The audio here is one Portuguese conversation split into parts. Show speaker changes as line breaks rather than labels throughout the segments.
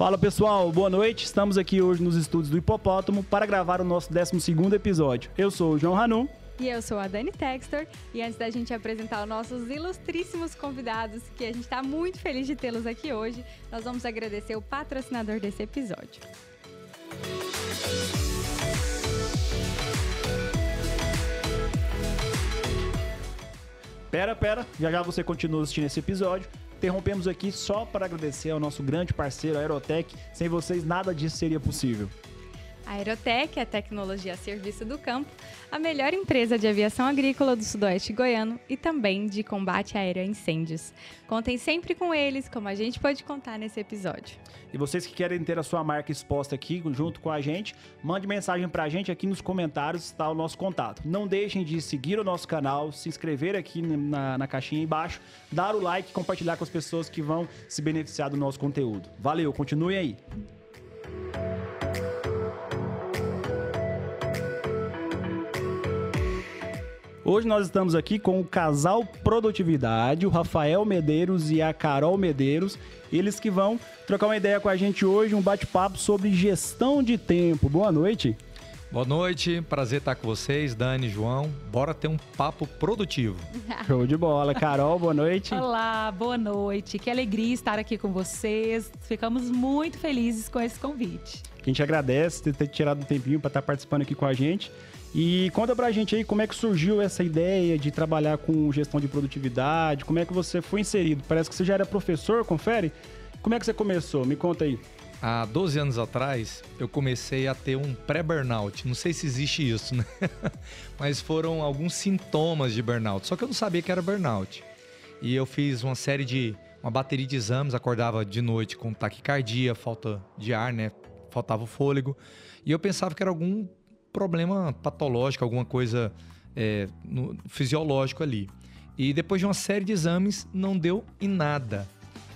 Fala pessoal, boa noite. Estamos aqui hoje nos estúdios do Hipopótamo para gravar o nosso 12 episódio. Eu sou o João Ranum.
E eu sou a Dani Textor. E antes da gente apresentar os nossos ilustríssimos convidados, que a gente está muito feliz de tê-los aqui hoje, nós vamos agradecer o patrocinador desse episódio.
Pera, pera, já já você continua assistindo esse episódio. Interrompemos aqui só para agradecer ao nosso grande parceiro, Aerotech. Sem vocês, nada disso seria possível.
A Aerotech é tecnologia a serviço do campo, a melhor empresa de aviação agrícola do sudoeste goiano e também de combate aéreo a incêndios. Contem sempre com eles, como a gente pode contar nesse episódio.
E vocês que querem ter a sua marca exposta aqui junto com a gente, mande mensagem para a gente aqui nos comentários, está o nosso contato. Não deixem de seguir o nosso canal, se inscrever aqui na, na caixinha embaixo, dar o like e compartilhar com as pessoas que vão se beneficiar do nosso conteúdo. Valeu, continuem aí. Hoje nós estamos aqui com o casal Produtividade, o Rafael Medeiros e a Carol Medeiros. Eles que vão trocar uma ideia com a gente hoje, um bate-papo sobre gestão de tempo. Boa noite.
Boa noite, prazer estar com vocês, Dani, João. Bora ter um papo produtivo.
Show de bola. Carol, boa noite.
Olá, boa noite. Que alegria estar aqui com vocês. Ficamos muito felizes com esse convite.
A gente agradece ter tirado um tempinho para estar participando aqui com a gente. E conta pra gente aí como é que surgiu essa ideia de trabalhar com gestão de produtividade, como é que você foi inserido? Parece que você já era professor, confere? Como é que você começou? Me conta aí.
Há 12 anos atrás, eu comecei a ter um pré-burnout. Não sei se existe isso, né? Mas foram alguns sintomas de burnout. Só que eu não sabia que era burnout. E eu fiz uma série de. uma bateria de exames, acordava de noite com taquicardia, falta de ar, né? Faltava o fôlego. E eu pensava que era algum problema patológico, alguma coisa é, no, fisiológico ali. E depois de uma série de exames, não deu em nada.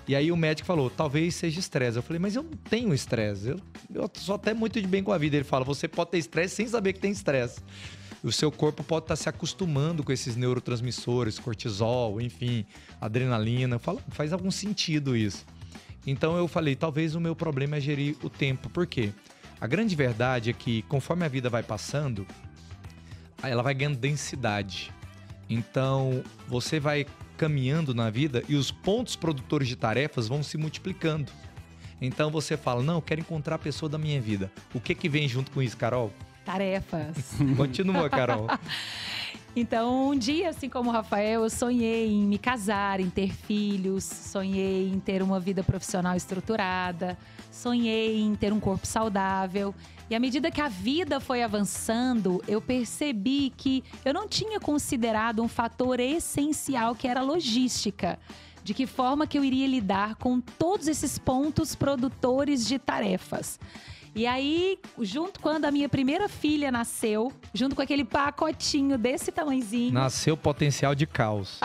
E aí o médico falou, talvez seja estresse. Eu falei, mas eu não tenho estresse. Eu, eu sou até muito de bem com a vida. Ele fala, você pode ter estresse sem saber que tem estresse. O seu corpo pode estar se acostumando com esses neurotransmissores, cortisol, enfim, adrenalina. Falo, faz algum sentido isso. Então eu falei, talvez o meu problema é gerir o tempo. Por quê? A grande verdade é que conforme a vida vai passando, ela vai ganhando densidade. Então, você vai caminhando na vida e os pontos produtores de tarefas vão se multiplicando. Então você fala: "Não, eu quero encontrar a pessoa da minha vida". O que que vem junto com isso, Carol?
Tarefas.
Continua, Carol.
Então, um dia, assim como o Rafael, eu sonhei em me casar, em ter filhos, sonhei em ter uma vida profissional estruturada, sonhei em ter um corpo saudável. E à medida que a vida foi avançando, eu percebi que eu não tinha considerado um fator essencial que era a logística. De que forma que eu iria lidar com todos esses pontos produtores de tarefas. E aí, junto quando a minha primeira filha nasceu, junto com aquele pacotinho desse tamanhozinho.
Nasceu potencial de caos.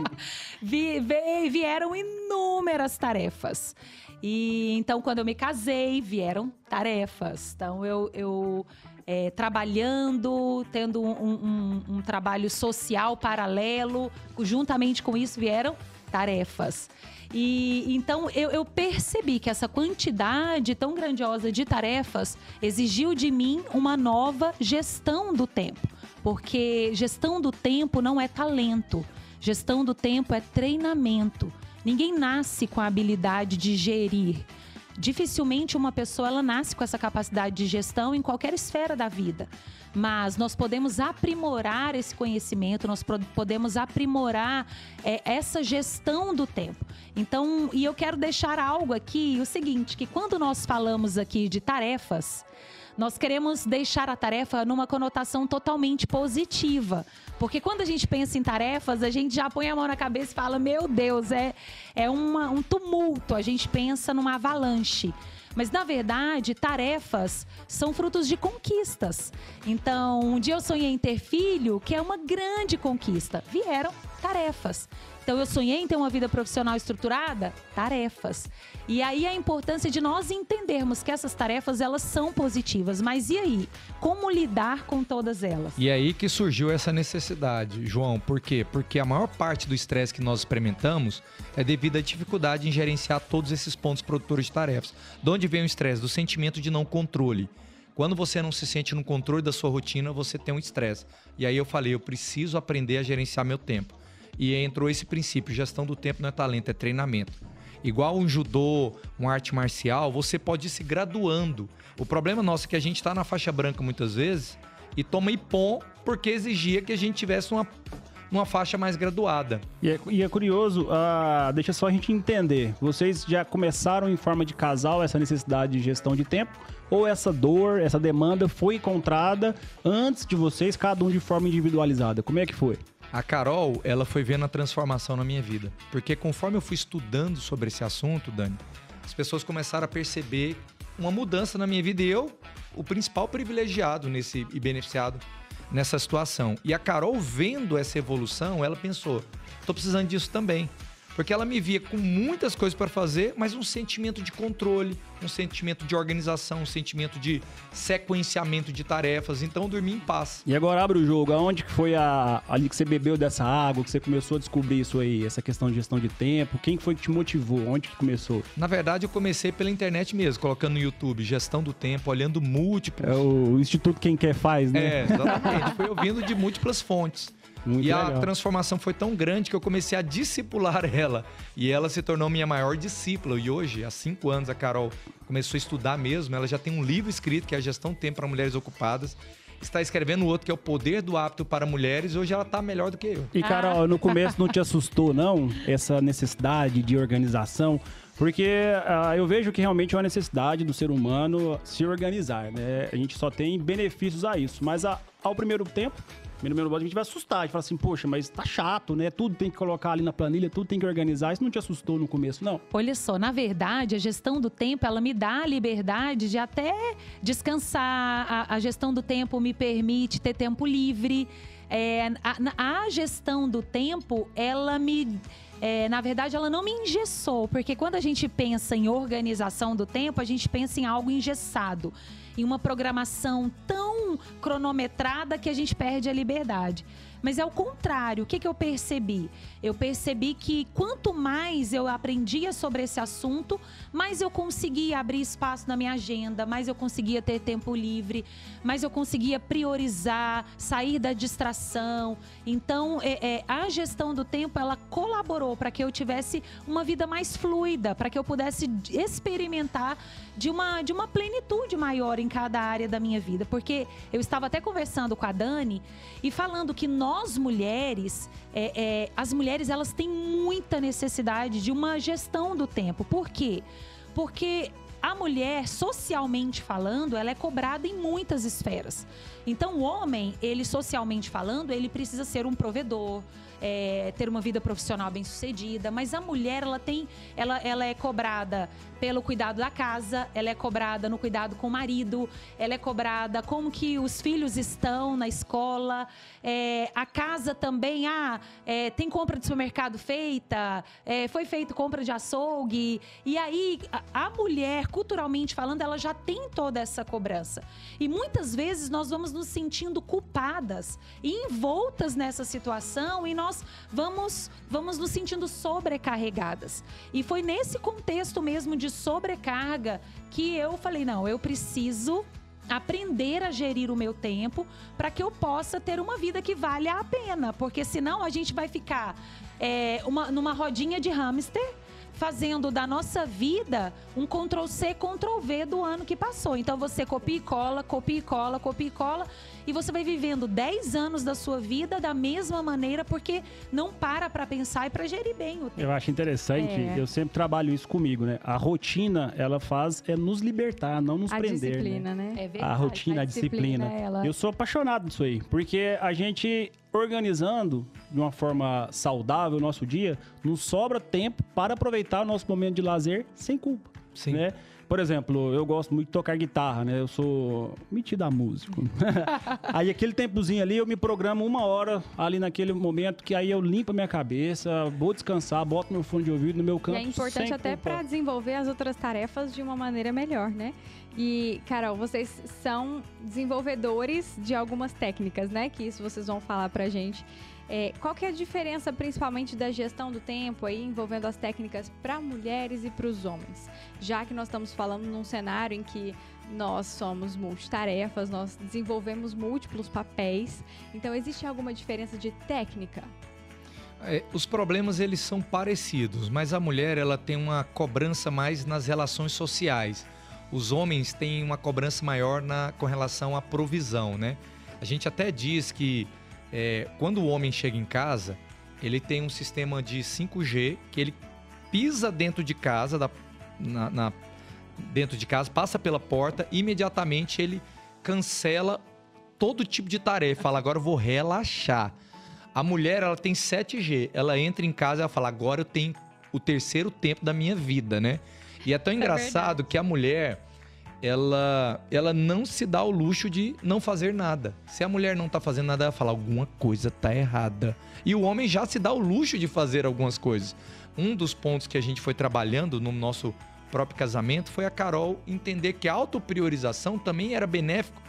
vi, vieram inúmeras tarefas. E então, quando eu me casei, vieram tarefas. Então, eu, eu é, trabalhando, tendo um, um, um trabalho social paralelo, juntamente com isso vieram tarefas. E então eu, eu, percebi que essa quantidade tão grandiosa de tarefas exigiu de mim uma nova gestão do tempo. Porque gestão do tempo não é talento, gestão do tempo é treinamento. Ninguém nasce com a habilidade de gerir. Dificilmente uma pessoa ela nasce com essa capacidade de gestão em qualquer esfera da vida mas nós podemos aprimorar esse conhecimento, nós podemos aprimorar é, essa gestão do tempo. Então, e eu quero deixar algo aqui, o seguinte, que quando nós falamos aqui de tarefas, nós queremos deixar a tarefa numa conotação totalmente positiva. Porque quando a gente pensa em tarefas, a gente já põe a mão na cabeça e fala: Meu Deus, é, é uma, um tumulto. A gente pensa numa avalanche. Mas na verdade, tarefas são frutos de conquistas. Então, um dia eu sonhei em ter filho, que é uma grande conquista. Vieram Tarefas. Então eu sonhei em ter uma vida profissional estruturada? Tarefas. E aí a importância de nós entendermos que essas tarefas elas são positivas, mas e aí? Como lidar com todas elas?
E aí que surgiu essa necessidade, João. Por quê? Porque a maior parte do estresse que nós experimentamos é devido à dificuldade em gerenciar todos esses pontos produtores de tarefas. De onde vem o estresse? Do sentimento de não controle. Quando você não se sente no controle da sua rotina, você tem um estresse. E aí eu falei, eu preciso aprender a gerenciar meu tempo. E entrou esse princípio: gestão do tempo não é talento, é treinamento. Igual um judô, uma arte marcial, você pode ir se graduando. O problema nosso é que a gente está na faixa branca muitas vezes e toma ipom porque exigia que a gente tivesse uma, uma faixa mais graduada.
E é, e é curioso, uh, deixa só a gente entender. Vocês já começaram em forma de casal essa necessidade de gestão de tempo? Ou essa dor, essa demanda foi encontrada antes de vocês, cada um de forma individualizada? Como é que foi?
A Carol, ela foi vendo a transformação na minha vida. Porque conforme eu fui estudando sobre esse assunto, Dani, as pessoas começaram a perceber uma mudança na minha vida e eu, o principal privilegiado nesse e beneficiado nessa situação. E a Carol vendo essa evolução, ela pensou: "Tô precisando disso também". Porque ela me via com muitas coisas para fazer, mas um sentimento de controle, um sentimento de organização, um sentimento de sequenciamento de tarefas. Então eu dormi em paz.
E agora abre o jogo. Aonde que foi a, ali que você bebeu dessa água, que você começou a descobrir isso aí, essa questão de gestão de tempo? Quem foi que te motivou? Onde que começou?
Na verdade, eu comecei pela internet mesmo, colocando no YouTube gestão do tempo, olhando múltiplos.
É o Instituto Quem Quer Faz, né?
É, exatamente. foi ouvindo de múltiplas fontes.
Muito
e
legal.
a transformação foi tão grande que eu comecei a discipular ela. E ela se tornou minha maior discípula. E hoje, há cinco anos, a Carol começou a estudar mesmo. Ela já tem um livro escrito que é a Gestão Tempo para Mulheres Ocupadas. Está escrevendo outro que é o Poder do Hábito para Mulheres. Hoje ela está melhor do que eu.
E, Carol, no começo não te assustou, não? Essa necessidade de organização? Porque uh, eu vejo que realmente é uma necessidade do ser humano se organizar, né? A gente só tem benefícios a isso. Mas a, ao primeiro tempo, primeiro momento a gente vai assustar. A gente fala assim, poxa, mas tá chato, né? Tudo tem que colocar ali na planilha, tudo tem que organizar. Isso não te assustou no começo, não?
Olha só, na verdade, a gestão do tempo, ela me dá a liberdade de até descansar. A, a gestão do tempo me permite ter tempo livre. É, a, a gestão do tempo, ela me é, na verdade, ela não me engessou, porque quando a gente pensa em organização do tempo, a gente pensa em algo engessado, em uma programação tão cronometrada que a gente perde a liberdade. Mas é o contrário. O que, que eu percebi? Eu percebi que quanto mais eu aprendia sobre esse assunto, mais eu conseguia abrir espaço na minha agenda, mais eu conseguia ter tempo livre, mais eu conseguia priorizar, sair da distração. Então, é, é, a gestão do tempo ela colaborou para que eu tivesse uma vida mais fluida, para que eu pudesse experimentar de uma, de uma plenitude maior em cada área da minha vida. Porque eu estava até conversando com a Dani e falando que nós mulheres, é, é, as mulheres elas têm muita necessidade de uma gestão do tempo. Por quê? Porque a mulher, socialmente falando, ela é cobrada em muitas esferas. Então, o homem, ele socialmente falando, ele precisa ser um provedor, é, ter uma vida profissional bem sucedida, mas a mulher ela tem, ela, ela é cobrada pelo cuidado da casa, ela é cobrada no cuidado com o marido, ela é cobrada como que os filhos estão na escola, é, a casa também, ah, é, tem compra de supermercado feita, é, foi feito compra de açougue, e aí a, a mulher, culturalmente falando, ela já tem toda essa cobrança. E muitas vezes nós vamos nos sentindo culpadas e envoltas nessa situação e nós vamos, vamos nos sentindo sobrecarregadas. E foi nesse contexto mesmo de sobrecarga que eu falei: não, eu preciso aprender a gerir o meu tempo para que eu possa ter uma vida que valha a pena, porque senão a gente vai ficar é, uma, numa rodinha de hamster fazendo da nossa vida um Ctrl C, Ctrl V do ano que passou. Então você copia e cola, copia e cola, copia e cola e você vai vivendo 10 anos da sua vida da mesma maneira porque não para para pensar e para gerir bem o tempo.
Eu acho interessante, é. eu sempre trabalho isso comigo, né? A rotina, ela faz é nos libertar, não nos
a
prender,
disciplina,
né?
né?
É verdade, a rotina, a, a disciplina. disciplina. Ela... Eu sou apaixonado disso aí, porque a gente organizando de uma forma saudável o nosso dia, nos sobra tempo para aproveitar o nosso momento de lazer sem culpa. Sim. Né? por exemplo, eu gosto muito de tocar guitarra, né? Eu sou metido a músico. aí aquele tempozinho ali eu me programo uma hora ali naquele momento que aí eu limpo a minha cabeça, vou descansar, boto meu fone de ouvido no meu canto.
E é importante até para desenvolver as outras tarefas de uma maneira melhor, né? E, Carol, vocês são desenvolvedores de algumas técnicas, né? Que isso vocês vão falar pra gente. É, qual que é a diferença, principalmente, da gestão do tempo aí, envolvendo as técnicas para mulheres e para os homens? Já que nós estamos falando num cenário em que nós somos multitarefas, nós desenvolvemos múltiplos papéis. Então, existe alguma diferença de técnica?
É, os problemas eles são parecidos, mas a mulher ela tem uma cobrança mais nas relações sociais. Os homens têm uma cobrança maior na, com relação à provisão, né? A gente até diz que é, quando o homem chega em casa, ele tem um sistema de 5G que ele pisa dentro de casa, da, na, na- dentro de casa, passa pela porta, imediatamente ele cancela todo tipo de tarefa. Fala, agora eu vou relaxar. A mulher, ela tem 7G. Ela entra em casa e ela fala, agora eu tenho o terceiro tempo da minha vida, né? E é tão
É
engraçado que a mulher, ela, ela não se dá o luxo de não fazer nada. Se a mulher não tá fazendo nada, ela fala, alguma coisa tá errada. E o homem já se dá o luxo de fazer algumas coisas. Um dos pontos que a gente foi trabalhando no nosso próprio casamento foi a Carol entender que a autopriorização também era benéfico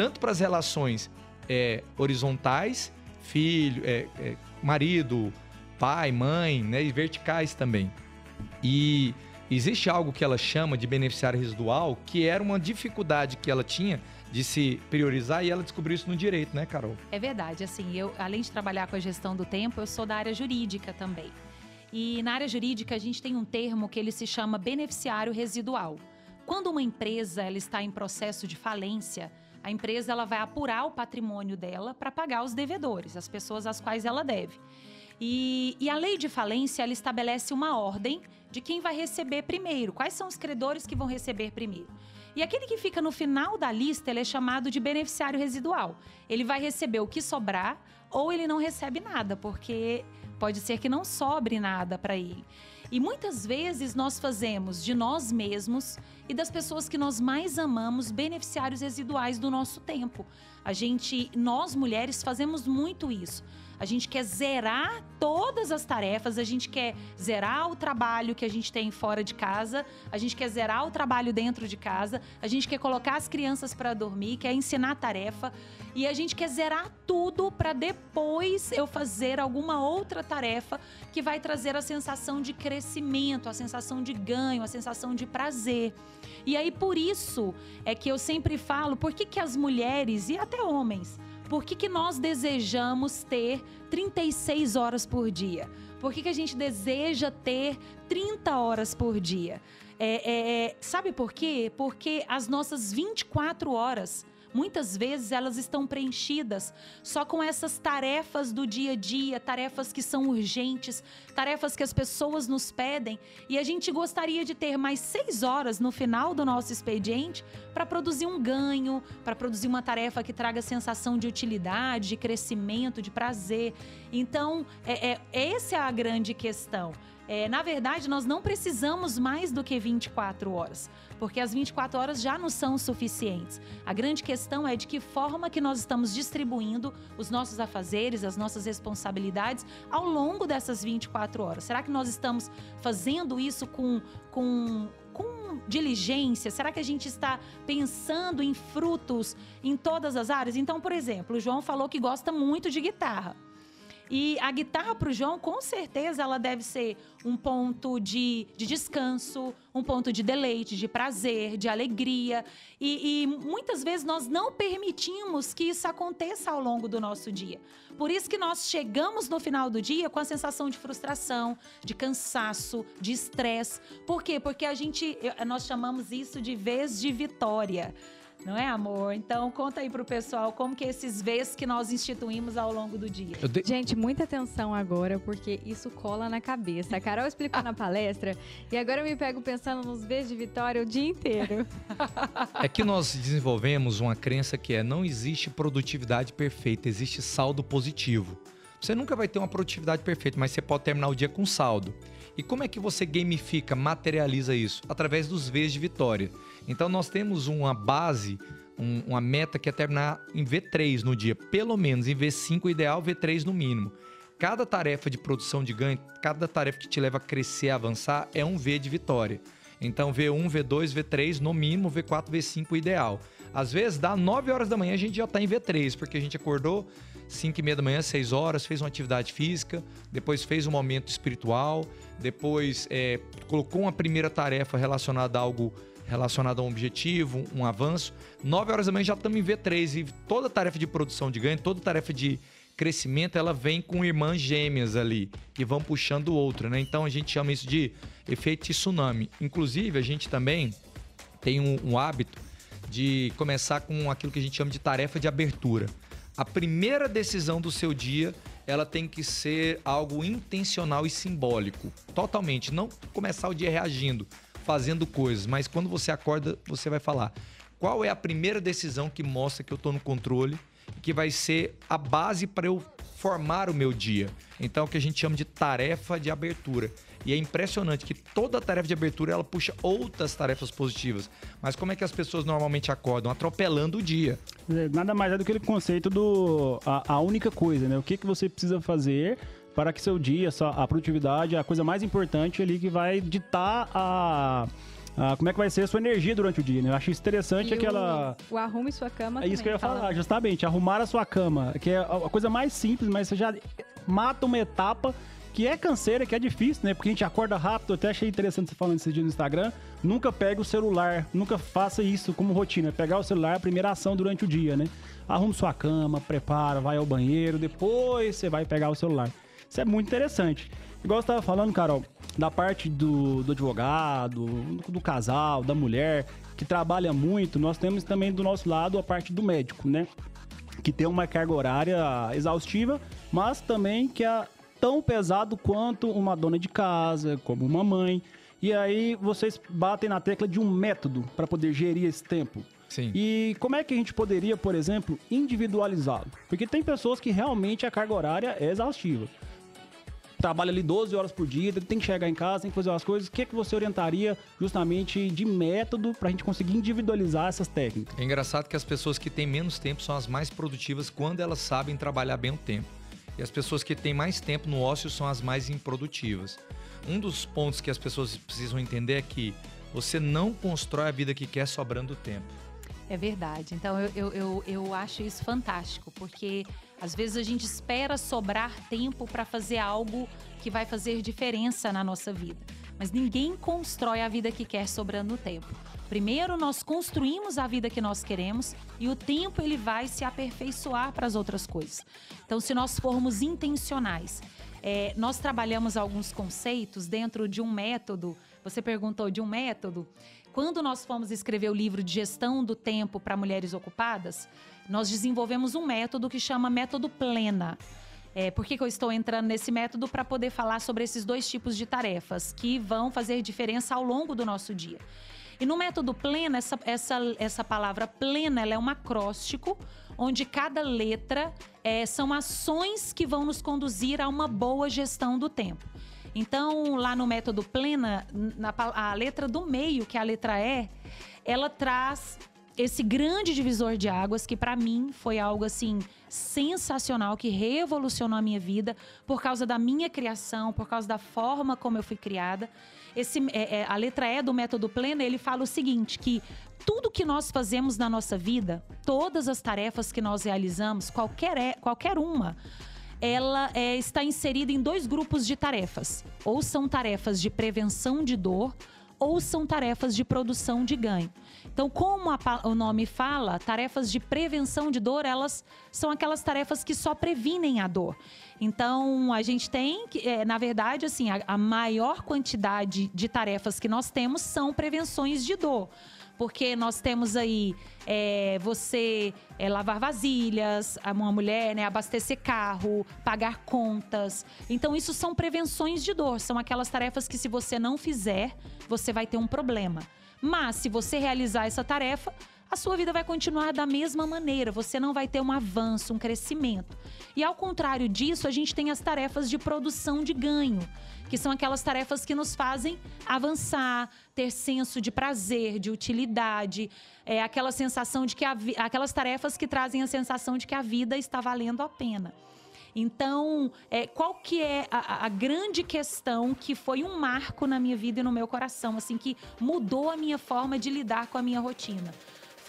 tanto para as relações é, horizontais, filho, é, é, marido, pai, mãe, né, e verticais também. E existe algo que ela chama de beneficiário residual, que era uma dificuldade que ela tinha de se priorizar e ela descobriu isso no direito, né, Carol?
É verdade, assim, eu além de trabalhar com a gestão do tempo, eu sou da área jurídica também. E na área jurídica a gente tem um termo que ele se chama beneficiário residual. Quando uma empresa ela está em processo de falência, a empresa ela vai apurar o patrimônio dela para pagar os devedores, as pessoas às quais ela deve. E, e a lei de falência ela estabelece uma ordem de quem vai receber primeiro, quais são os credores que vão receber primeiro. E aquele que fica no final da lista, ele é chamado de beneficiário residual. Ele vai receber o que sobrar ou ele não recebe nada, porque pode ser que não sobre nada para ele. E muitas vezes nós fazemos de nós mesmos e das pessoas que nós mais amamos beneficiários residuais do nosso tempo. A gente, nós mulheres, fazemos muito isso. A gente quer zerar todas as tarefas, a gente quer zerar o trabalho que a gente tem fora de casa, a gente quer zerar o trabalho dentro de casa, a gente quer colocar as crianças para dormir, quer ensinar tarefa e a gente quer zerar tudo para depois eu fazer alguma outra tarefa que vai trazer a sensação de crescimento, a sensação de ganho, a sensação de prazer. E aí por isso é que eu sempre falo, por que, que as mulheres e até homens por que, que nós desejamos ter 36 horas por dia? Por que, que a gente deseja ter 30 horas por dia? É, é, é, sabe por quê? Porque as nossas 24 horas, muitas vezes, elas estão preenchidas só com essas tarefas do dia a dia, tarefas que são urgentes, tarefas que as pessoas nos pedem. E a gente gostaria de ter mais seis horas no final do nosso expediente para produzir um ganho, para produzir uma tarefa que traga sensação de utilidade, de crescimento, de prazer. Então, é, é, essa é a grande questão. É, na verdade, nós não precisamos mais do que 24 horas, porque as 24 horas já não são suficientes. A grande questão é de que forma que nós estamos distribuindo os nossos afazeres, as nossas responsabilidades ao longo dessas 24 horas. Será que nós estamos fazendo isso com, com, com diligência? Será que a gente está pensando em frutos em todas as áreas? Então, por exemplo, o João falou que gosta muito de guitarra. E a guitarra para o João, com certeza, ela deve ser um ponto de, de descanso, um ponto de deleite, de prazer, de alegria. E, e muitas vezes nós não permitimos que isso aconteça ao longo do nosso dia. Por isso que nós chegamos no final do dia com a sensação de frustração, de cansaço, de estresse. Por quê? Porque a gente, nós chamamos isso de vez de vitória. Não é, amor? Então, conta aí pro pessoal como que esses vezes que nós instituímos ao longo do dia.
Dei-
Gente, muita atenção agora, porque isso cola na cabeça. A Carol explicou na palestra e agora eu me pego pensando nos beijos de vitória o dia inteiro.
É que nós desenvolvemos uma crença que é não existe produtividade perfeita, existe saldo positivo. Você nunca vai ter uma produtividade perfeita, mas você pode terminar o dia com saldo. E como é que você gamifica, materializa isso? Através dos Vs de vitória. Então nós temos uma base, um, uma meta que é terminar em V3 no dia, pelo menos em V5 ideal, V3 no mínimo. Cada tarefa de produção de ganho, cada tarefa que te leva a crescer, a avançar, é um V de vitória. Então V1, V2, V3, no mínimo, V4, V5 ideal. Às vezes dá 9 horas da manhã a gente já está em V3, porque a gente acordou 5 e meia da manhã, 6 horas, fez uma atividade física, depois fez um momento espiritual, depois é, colocou uma primeira tarefa relacionada a algo relacionado a um objetivo, um avanço. 9 horas da manhã já estamos em V3 e toda tarefa de produção de ganho, toda tarefa de crescimento, ela vem com irmãs gêmeas ali, que vão puxando o outro, né? Então a gente chama isso de efeito tsunami. Inclusive, a gente também tem um, um hábito de começar com aquilo que a gente chama de tarefa de abertura. A primeira decisão do seu dia, ela tem que ser algo intencional e simbólico, totalmente. Não começar o dia reagindo, fazendo coisas, mas quando você acorda, você vai falar: qual é a primeira decisão que mostra que eu estou no controle, que vai ser a base para eu formar o meu dia. Então, o que a gente chama de tarefa de abertura. E é impressionante que toda tarefa de abertura ela puxa outras tarefas positivas. Mas como é que as pessoas normalmente acordam? Atropelando o dia.
É, nada mais é do que aquele conceito do a, a única coisa, né? O que, que você precisa fazer para que seu dia, a produtividade, a coisa mais importante ali que vai ditar a ah, como é que vai ser a sua energia durante o dia, né? Eu acho interessante
E
aquela.
O, o arrume sua cama
É isso
também,
que eu ia
fala-
falar, justamente, arrumar a sua cama, que é a coisa mais simples, mas você já mata uma etapa que é canseira, que é difícil, né? Porque a gente acorda rápido, eu até achei interessante você falando esse dia no Instagram. Nunca pegue o celular, nunca faça isso como rotina. Pegar o celular é a primeira ação durante o dia, né? Arrume sua cama, prepara, vai ao banheiro, depois você vai pegar o celular. Isso é muito interessante. Igual você estava falando, Carol, da parte do, do advogado, do, casal, da mulher, que trabalha muito, nós temos também do nosso lado a parte do médico, né? que tem uma carga horária exaustiva, mas também que é tão pesado quanto uma dona de casa, como uma mãe. E aí vocês batem na tecla de um método para poder gerir esse tempo.
Sim.
E como é que a gente poderia, por exemplo, individualizá-lo? Porque tem pessoas que realmente a carga horária é exaustiva. Trabalha ali 12 horas por dia, tem que chegar em casa, tem que fazer as coisas. O que, é que você orientaria justamente de método para a gente conseguir individualizar essas técnicas?
É engraçado que as pessoas que têm menos tempo são as mais produtivas quando elas sabem trabalhar bem o tempo. E as pessoas que têm mais tempo no ócio são as mais improdutivas. Um dos pontos que as pessoas precisam entender é que você não constrói a vida que quer sobrando tempo.
É verdade. Então eu, eu, eu, eu acho isso fantástico, porque às vezes a gente espera sobrar tempo para fazer algo que vai fazer diferença na nossa vida. Mas ninguém constrói a vida que quer sobrando tempo. Primeiro nós construímos a vida que nós queremos e o tempo ele vai se aperfeiçoar para as outras coisas. Então se nós formos intencionais, é, nós trabalhamos alguns conceitos dentro de um método. Você perguntou de um método. Quando nós fomos escrever o livro de gestão do tempo para mulheres ocupadas, nós desenvolvemos um método que chama método plena. É, por que, que eu estou entrando nesse método? Para poder falar sobre esses dois tipos de tarefas que vão fazer diferença ao longo do nosso dia. E no método plena, essa, essa, essa palavra plena ela é um acróstico, onde cada letra é, são ações que vão nos conduzir a uma boa gestão do tempo. Então, lá no método plena, na, a letra do meio, que é a letra E, ela traz esse grande divisor de águas que para mim foi algo assim sensacional que revolucionou a minha vida por causa da minha criação, por causa da forma como eu fui criada. Esse, é, é, a letra E do método pleno ele fala o seguinte que tudo que nós fazemos na nossa vida, todas as tarefas que nós realizamos, qualquer, é- qualquer uma, ela é, está inserida em dois grupos de tarefas. Ou são tarefas de prevenção de dor, ou são tarefas de produção de ganho. Então, como a o nome fala, tarefas de prevenção de dor, elas são aquelas tarefas que só previnem a dor. Então, a gente tem é, na verdade, assim, a, a maior quantidade de tarefas que nós temos são prevenções de dor porque nós temos aí é, você é, lavar vasilhas, uma mulher, né, abastecer carro, pagar contas. Então, isso são prevenções de dor, são aquelas tarefas que, se você não fizer, você vai ter um problema. Mas, se você realizar essa tarefa, a sua vida vai continuar da mesma maneira, você não vai ter um avanço, um crescimento. E ao contrário disso, a gente tem as tarefas de produção de ganho, que são aquelas tarefas que nos fazem avançar, ter senso de prazer, de utilidade, é aquela sensação de que a, aquelas tarefas que trazem a sensação de que a vida está valendo a pena. Então, é, qual que é a, a, grande questão que foi um marco na minha vida e no meu coração, assim, que mudou a minha forma de lidar com a minha rotina?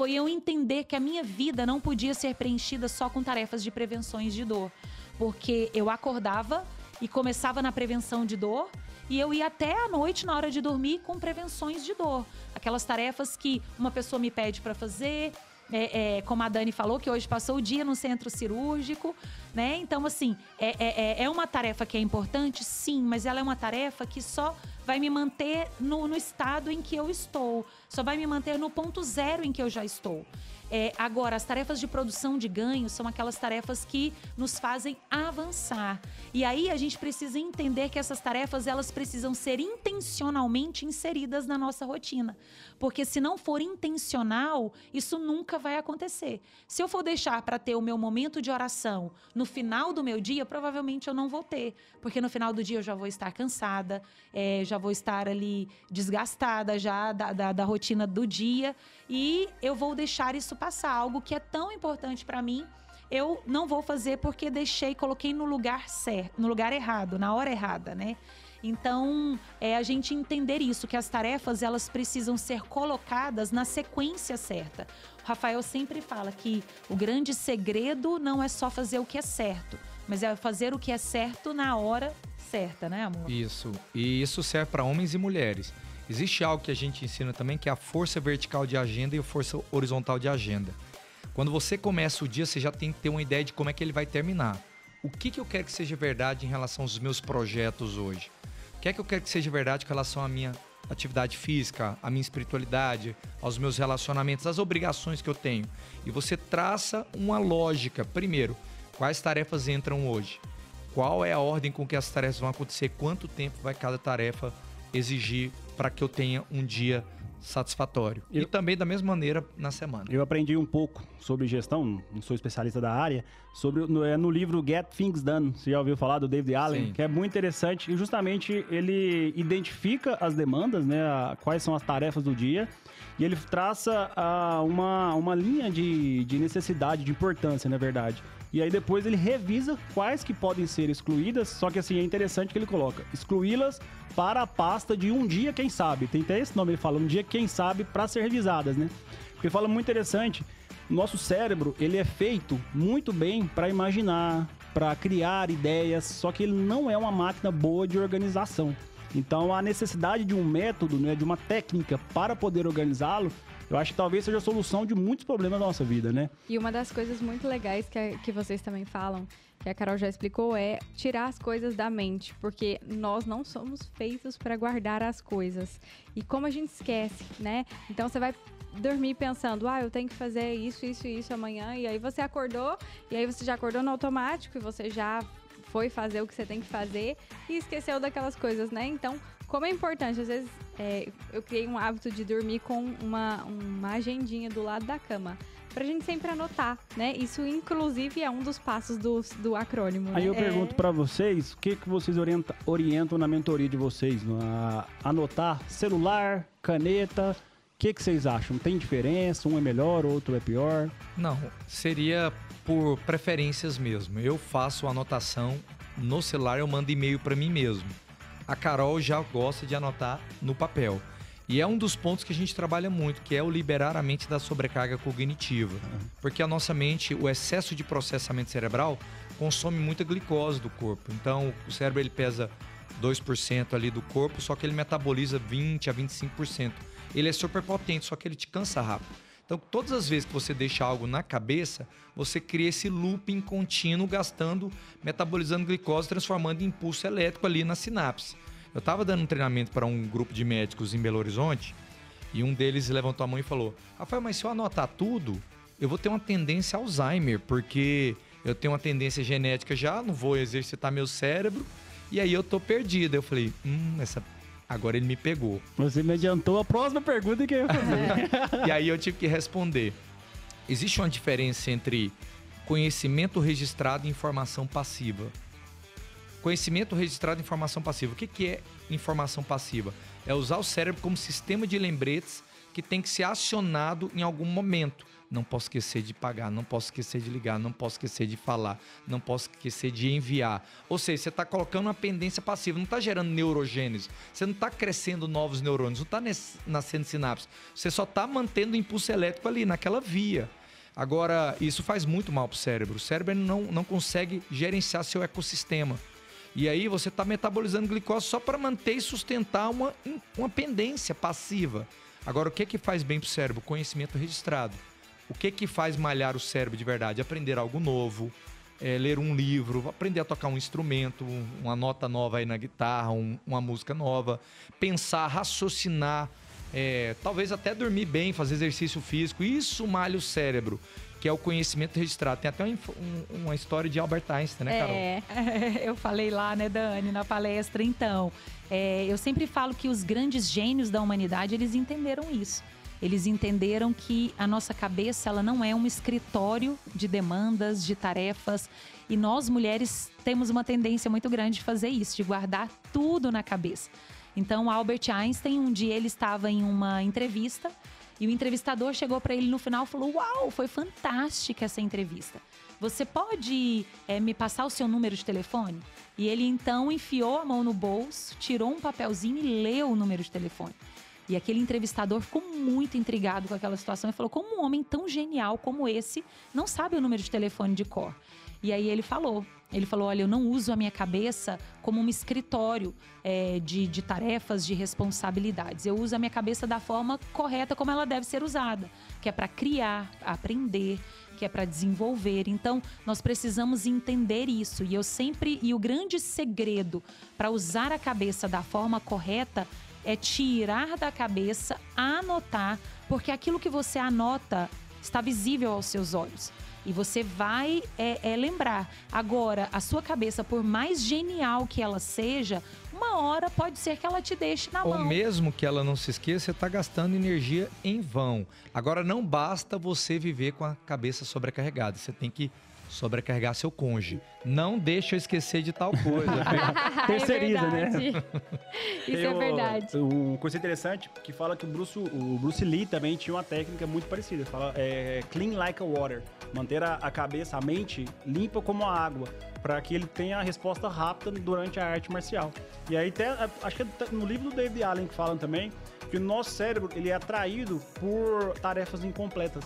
foi eu entender que a minha vida não podia ser preenchida só com tarefas de prevenções de dor. Porque eu acordava e começava na prevenção de dor e eu ia até a noite na hora de dormir com prevenções de dor. Aquelas tarefas que uma pessoa me pede para fazer, é, é, como a Dani falou, que hoje passou o dia no centro cirúrgico, né? Então, assim, é, é, é, é uma tarefa que é importante, sim, mas ela é uma tarefa que só vai me manter no, no estado em que eu estou, só vai me manter no ponto zero em que eu já estou. É, agora, as tarefas de produção de ganho são aquelas tarefas que nos fazem avançar. E aí a gente precisa entender que essas tarefas elas precisam ser intencionalmente inseridas na nossa rotina. Porque se não for intencional, isso nunca vai acontecer. Se eu for deixar para ter o meu momento de oração no final do meu dia, provavelmente eu não vou ter. Porque no final do dia eu já vou estar cansada, é, já vou estar ali desgastada já da, da, da rotina do dia. E eu vou deixar isso passar. Algo que é tão importante para mim, eu não vou fazer porque deixei, coloquei no lugar certo, no lugar errado, na hora errada, né? Então, é a gente entender isso, que as tarefas elas precisam ser colocadas na sequência certa. O Rafael sempre fala que o grande segredo não é só fazer o que é certo, mas é fazer o que é certo na hora certa, né, amor?
Isso. E isso serve para homens e mulheres. Existe algo que a gente ensina também que é a força vertical de agenda e a força horizontal de agenda. Quando você começa o dia, você já tem que ter uma ideia de como é que ele vai terminar. O que, que eu quero que seja verdade em relação aos meus projetos hoje? O que é que eu quero que seja verdade com relação à minha atividade física, à minha espiritualidade, aos meus relacionamentos, às obrigações que eu tenho? E você traça uma lógica. Primeiro, quais tarefas entram hoje? Qual é a ordem com que as tarefas vão acontecer? Quanto tempo vai cada tarefa exigir para que eu tenha um dia satisfatório. Eu, e também da mesma maneira na semana.
Eu aprendi um pouco sobre gestão, não sou especialista da área, sobre no, é no livro Get Things Done. Você já ouviu falar do David Allen? Sim. Que é muito interessante e justamente ele identifica as demandas, né, a, quais são as tarefas do dia e ele traça a, uma, uma linha de, de necessidade, de importância, na verdade. E aí depois ele revisa quais que podem ser excluídas, só que assim, é interessante que ele coloca excluí-las para a pasta de um dia, quem sabe. Tem até esse nome, ele fala um dia, quem sabe, para ser revisadas, né? Porque fala muito interessante, nosso cérebro, ele é feito muito bem para imaginar, para criar ideias, só que ele não é uma máquina boa de organização. Então a necessidade de um método, né, de uma técnica para poder organizá-lo, eu acho que talvez seja a solução de muitos problemas da nossa vida, né?
E uma das coisas muito legais que, que vocês também falam, que a Carol já explicou, é tirar as coisas da mente, porque nós não somos feitos para guardar as coisas. E como a gente esquece, né? Então você vai dormir pensando, ah, eu tenho que fazer isso, isso e isso amanhã, e aí você acordou, e aí você já acordou no automático e você já foi fazer o que você tem que fazer e esqueceu daquelas coisas, né? Então, como é importante, às vezes é, eu criei um hábito de dormir com uma, uma agendinha do lado da cama. Pra gente sempre anotar, né? Isso, inclusive, é um dos passos do, do acrônimo.
Aí
né?
eu pergunto é... para vocês, o que, que vocês orienta, orientam na mentoria de vocês? A anotar celular, caneta, o que, que vocês acham? Tem diferença? Um é melhor, outro é pior?
Não, seria por preferências mesmo. Eu faço anotação no celular, eu mando e-mail para mim mesmo. A Carol já gosta de anotar no papel. E é um dos pontos que a gente trabalha muito, que é o liberar a mente da sobrecarga cognitiva. Porque a nossa mente, o excesso de processamento cerebral, consome muita glicose do corpo. Então, o cérebro ele pesa 2% ali do corpo, só que ele metaboliza 20 a 25%. Ele é super potente, só que ele te cansa rápido. Então, todas as vezes que você deixa algo na cabeça, você cria esse looping contínuo, gastando, metabolizando glicose, transformando em impulso elétrico ali na sinapse. Eu estava dando um treinamento para um grupo de médicos em Belo Horizonte e um deles levantou a mão e falou: Rafael, mas se eu anotar tudo, eu vou ter uma tendência a Alzheimer, porque eu tenho uma tendência genética já, não vou exercitar meu cérebro e aí eu tô perdido. Eu falei: hum, essa Agora ele me pegou.
Você me adiantou a próxima pergunta que eu ia fazer.
E aí eu tive que responder. Existe uma diferença entre conhecimento registrado e informação passiva. Conhecimento registrado e informação passiva. O que, que é informação passiva? É usar o cérebro como sistema de lembretes que tem que ser acionado em algum momento. Não posso esquecer de pagar, não posso esquecer de ligar, não posso esquecer de falar, não posso esquecer de enviar. Ou seja, você está colocando uma pendência passiva, não está gerando neurogênese, você não está crescendo novos neurônios, não está nascendo sinapses. Você só está mantendo o impulso elétrico ali, naquela via. Agora, isso faz muito mal para o cérebro. O cérebro não, não consegue gerenciar seu ecossistema. E aí você está metabolizando glicose só para manter e sustentar uma, uma pendência passiva. Agora, o que, que faz bem para o cérebro? Conhecimento registrado. O que que faz malhar o cérebro de verdade? Aprender algo novo, é, ler um livro, aprender a tocar um instrumento, uma nota nova aí na guitarra, um, uma música nova, pensar, raciocinar, é, talvez até dormir bem, fazer exercício físico. Isso malha o cérebro, que é o conhecimento registrado. Tem até um, uma história de Albert Einstein, né, Carol?
É, eu falei lá, né, Dani, na palestra, então. É, eu sempre falo que os grandes gênios da humanidade, eles entenderam isso. Eles entenderam que a nossa cabeça ela não é um escritório de demandas, de tarefas. E nós mulheres temos uma tendência muito grande de fazer isso, de guardar tudo na cabeça. Então, Albert Einstein, um dia ele estava em uma entrevista e o entrevistador chegou para ele no final e falou: Uau, foi fantástica essa entrevista. Você pode é, me passar o seu número de telefone? E ele então enfiou a mão no bolso, tirou um papelzinho e leu o número de telefone. E aquele entrevistador ficou muito intrigado com aquela situação e falou: como um homem tão genial como esse não sabe o número de telefone de cor? E aí ele falou: ele falou: olha, eu não uso a minha cabeça como um escritório é, de, de tarefas, de responsabilidades. Eu uso a minha cabeça da forma correta como ela deve ser usada, que é para criar, aprender, que é para desenvolver. Então, nós precisamos entender isso. E eu sempre. E o grande segredo para usar a cabeça da forma correta é tirar da cabeça, anotar, porque aquilo que você anota está visível aos seus olhos. E você vai é, é, lembrar. Agora, a sua cabeça, por mais genial que ela seja, uma hora pode ser que ela te deixe na
Ou
mão.
Ou mesmo que ela não se esqueça, você está gastando energia em vão. Agora, não basta você viver com a cabeça sobrecarregada. Você tem que sobrecarregar seu cônjuge. Não deixa eu esquecer de tal coisa.
Terceiriza,
é
né?
Isso é verdade.
Um coisa interessante que fala que o Bruce, o Bruce Lee também tinha uma técnica muito parecida. Fala é, clean like a water. Manter a, a cabeça, a mente limpa como a água. Para que ele tenha a resposta rápida durante a arte marcial. E aí, até, acho que é no livro do David Allen que falam também que o nosso cérebro ele é atraído por tarefas incompletas.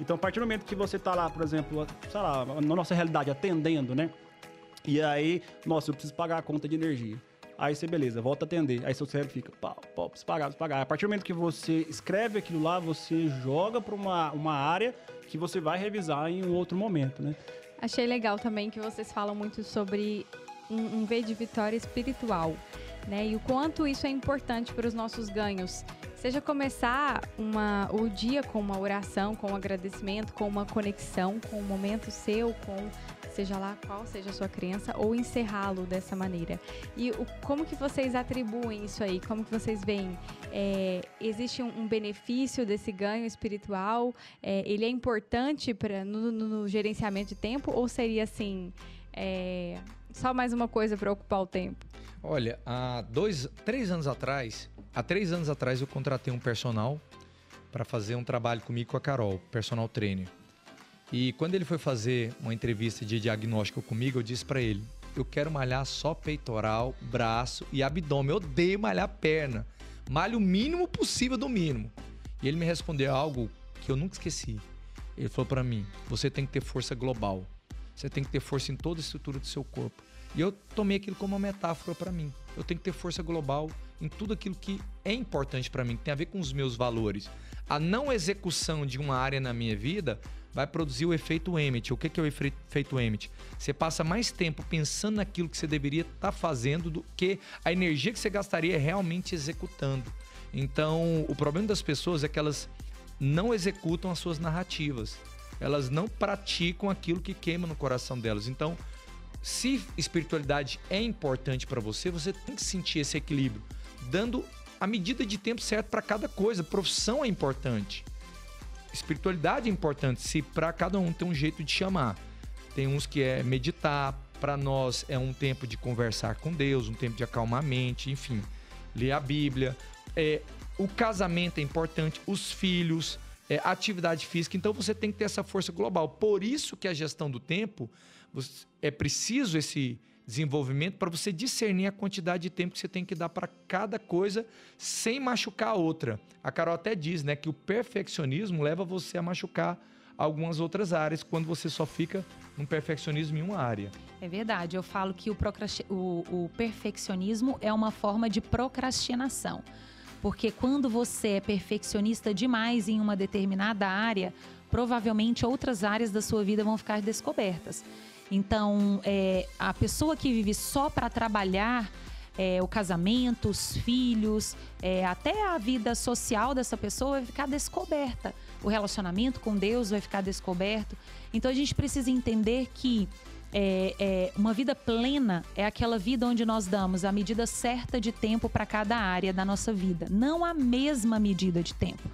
Então, a partir do momento que você está lá, por exemplo, sei lá, na nossa realidade, atendendo, né? E aí, nossa, eu preciso pagar a conta de energia. Aí você, beleza, volta a atender. Aí seu cérebro fica, pá, pá, preciso pagar, preciso pagar. A partir do momento que você escreve aquilo lá, você joga para uma, uma área que você vai revisar em um outro momento, né?
Achei legal também que vocês falam muito sobre um, um V de vitória espiritual, né? E o quanto isso é importante para os nossos ganhos. Seja começar uma, o dia com uma oração, com um agradecimento, com uma conexão, com um momento seu, com seja lá qual seja a sua crença, ou encerrá-lo dessa maneira. E o, como que vocês atribuem isso aí? Como que vocês veem? É, existe um, um, benefício desse ganho espiritual? É, ele é importante pra, no, no, gerenciamento de tempo? Ou seria assim, é, só mais uma coisa para ocupar o tempo?
Olha, há dois, três anos atrás, há três anos atrás eu contratei um personal para fazer um trabalho comigo com a Carol, personal trainer. E quando ele foi fazer uma entrevista de diagnóstico comigo, eu disse para ele: eu quero malhar só peitoral, braço e abdômen. Eu odeio malhar perna. Malhe o mínimo possível do mínimo. E ele me respondeu algo que eu nunca esqueci. Ele falou para mim: você tem que ter força global. Você tem que ter força em toda a estrutura do seu corpo. E eu tomei aquilo como uma metáfora para mim. Eu tenho que ter força global em tudo aquilo que é importante para mim, que tem a ver com os meus valores. A não execução de uma área na minha vida vai produzir o efeito Emmet. O que é o efeito Emmet? Você passa mais tempo pensando naquilo que você deveria estar tá fazendo do que a energia que você gastaria realmente executando. Então, o problema das pessoas é que elas não executam as suas narrativas. Elas não praticam aquilo que queima no coração delas. Então, se espiritualidade é importante para você, você tem que sentir esse equilíbrio dando a medida de tempo certo para cada coisa. Profissão é importante. Espiritualidade é importante, se para cada um tem um jeito de chamar. Tem uns que é meditar, para nós é um tempo de conversar com Deus, um tempo de acalmar a mente, enfim, ler a Bíblia. É, o casamento é importante, os filhos, é, atividade física. Então você tem que ter essa força global. Por isso que a gestão do tempo é preciso esse desenvolvimento para você discernir a quantidade de tempo que você tem que dar para cada coisa sem machucar a outra. A Carol até diz, né, que o perfeccionismo leva você a machucar algumas outras áreas quando você só fica no perfeccionismo em uma área.
É verdade. Eu falo que o, o, o perfeccionismo é uma forma de procrastinação. Porque quando você é perfeccionista demais em uma determinada área, provavelmente outras áreas da sua vida vão ficar descobertas. Então, é, a pessoa que vive só para trabalhar é, o casamento, os filhos, é, até a vida social dessa pessoa vai ficar descoberta. O relacionamento com Deus vai ficar descoberto. Então, a gente precisa entender que é, é, uma vida plena é aquela vida onde nós damos a medida certa de tempo para cada área da nossa vida, não a mesma medida de tempo.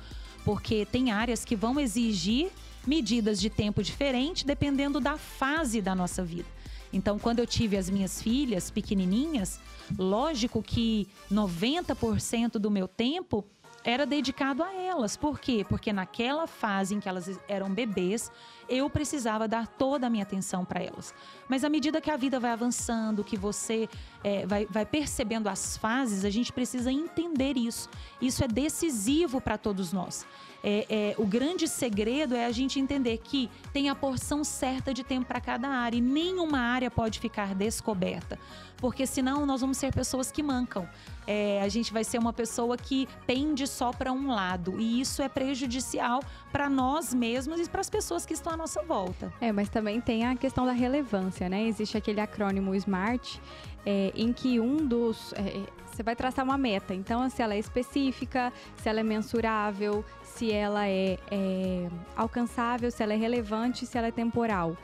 Porque tem áreas que vão exigir medidas de tempo diferentes dependendo da fase da nossa vida. Então, quando eu tive as minhas filhas pequenininhas, lógico que 90% do meu tempo era dedicado a elas. Por quê? Porque naquela fase em que elas eram bebês, eu precisava dar toda a minha atenção para elas. Mas à medida que a vida vai avançando, que você é, vai, vai percebendo as fases, a gente precisa entender isso. Isso é decisivo para todos nós é, é, o grande segredo é a gente entender que tem a porção certa de tempo para cada área e nenhuma área pode ficar descoberta, porque senão nós vamos ser pessoas que mancam. É, a gente vai ser uma pessoa que pende só para um lado e isso é prejudicial para nós mesmos e para as pessoas que estão à nossa volta.
É, mas também tem a questão da relevância, né? Existe aquele acrônimo SMART é, em que um dos é, você vai traçar uma meta. Então, se ela é específica, se ela é mensurável, se ela é, é alcançável, se ela é relevante, se ela é temporal.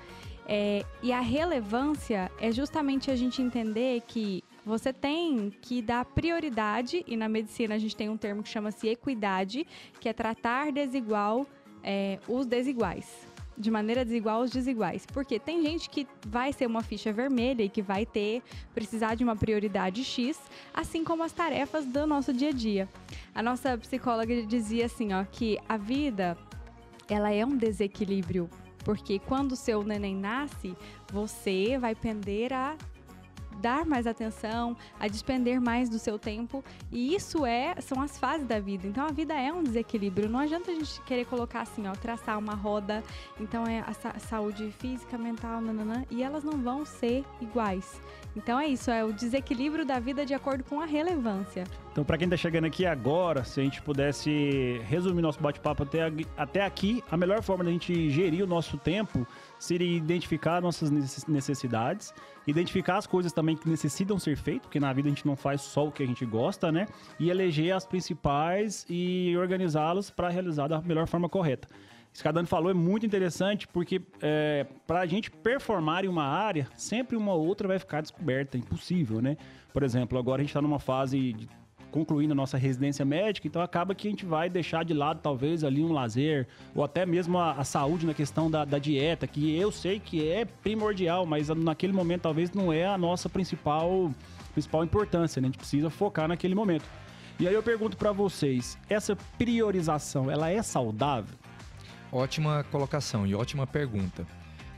É, e a relevância é justamente a gente entender que você tem que dar prioridade, e na medicina a gente tem um termo que chama-se equidade, que é tratar desigual é, os desiguais de maneira desigual os desiguais. Porque tem gente que vai ser uma ficha vermelha e que vai ter, precisar de uma prioridade X, assim como as tarefas do nosso dia a dia. A nossa psicóloga dizia assim, ó, que a vida ela é um desequilíbrio porque quando o seu neném nasce, você vai pender a dar mais atenção, a despender mais do seu tempo. E isso é são as fases da vida. Então a vida é um desequilíbrio. Não adianta a gente querer colocar assim, ó, traçar uma roda. Então é a sa saúde física, mental, nananã, e elas não vão ser iguais. Então é isso, é o desequilíbrio da vida de acordo com a relevância.
Então, para quem está chegando aqui agora, se a gente pudesse resumir nosso bate-papo até, até aqui, a melhor forma da gente gerir o nosso tempo seria identificar nossas necessidades, identificar as coisas também que necessitam ser feitas, porque na vida a gente não faz só o que a gente gosta, né? E eleger as principais e organizá-las para realizar da melhor forma correta. Isso que a Dani falou é muito interessante, porque é, para a gente performar em uma área, sempre uma outra vai ficar descoberta, impossível, né? Por exemplo, agora a gente está numa fase de concluindo a nossa residência médica, então acaba que a gente vai deixar de lado talvez ali um lazer, ou até mesmo a, a saúde na questão da, da, dieta, que eu sei que é primordial, mas naquele momento talvez não é a nossa principal, principal importância, né? A gente precisa focar naquele momento. E aí eu pergunto para vocês, essa priorização, ela é saudável?
Ótima colocação e ótima pergunta.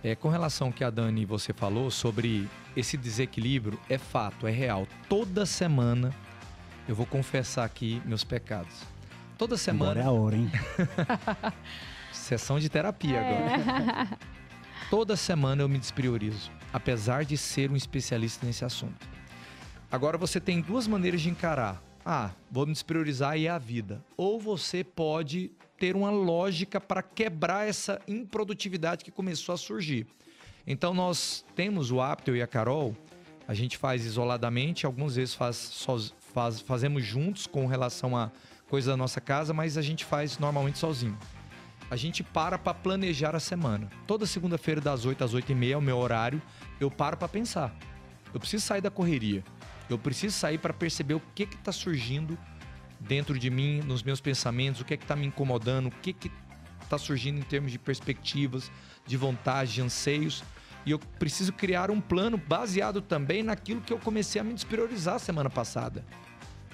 É, com relação ao que a Dani você falou sobre esse desequilíbrio, é fato, é real. Toda semana eu vou confessar aqui meus pecados. Toda semana.
Agora é a hora, hein?
Sessão de terapia é. agora. Toda semana eu me despriorizo, apesar de ser um especialista nesse assunto. Agora você tem duas maneiras de encarar. Ah, vou me despriorizar e é a vida. Ou você pode ter uma lógica para quebrar essa improdutividade que começou a surgir. Então nós temos o hábito, eu e a Carol, a gente faz isoladamente, algumas vezes faz, soz, faz fazemos juntos com relação a coisa da nossa casa, mas a gente faz normalmente sozinho. A gente para para planejar a semana. Toda segunda-feira das 8 às 8 e meia é o meu horário, eu paro para pensar. Eu preciso sair da correria. Eu preciso sair para perceber o que está surgindo dentro de mim, nos meus pensamentos, o que é está me incomodando, o que está surgindo em termos de perspectivas, de vontade, de anseios. E eu preciso criar um plano baseado também naquilo que eu comecei a me despriorizar semana passada.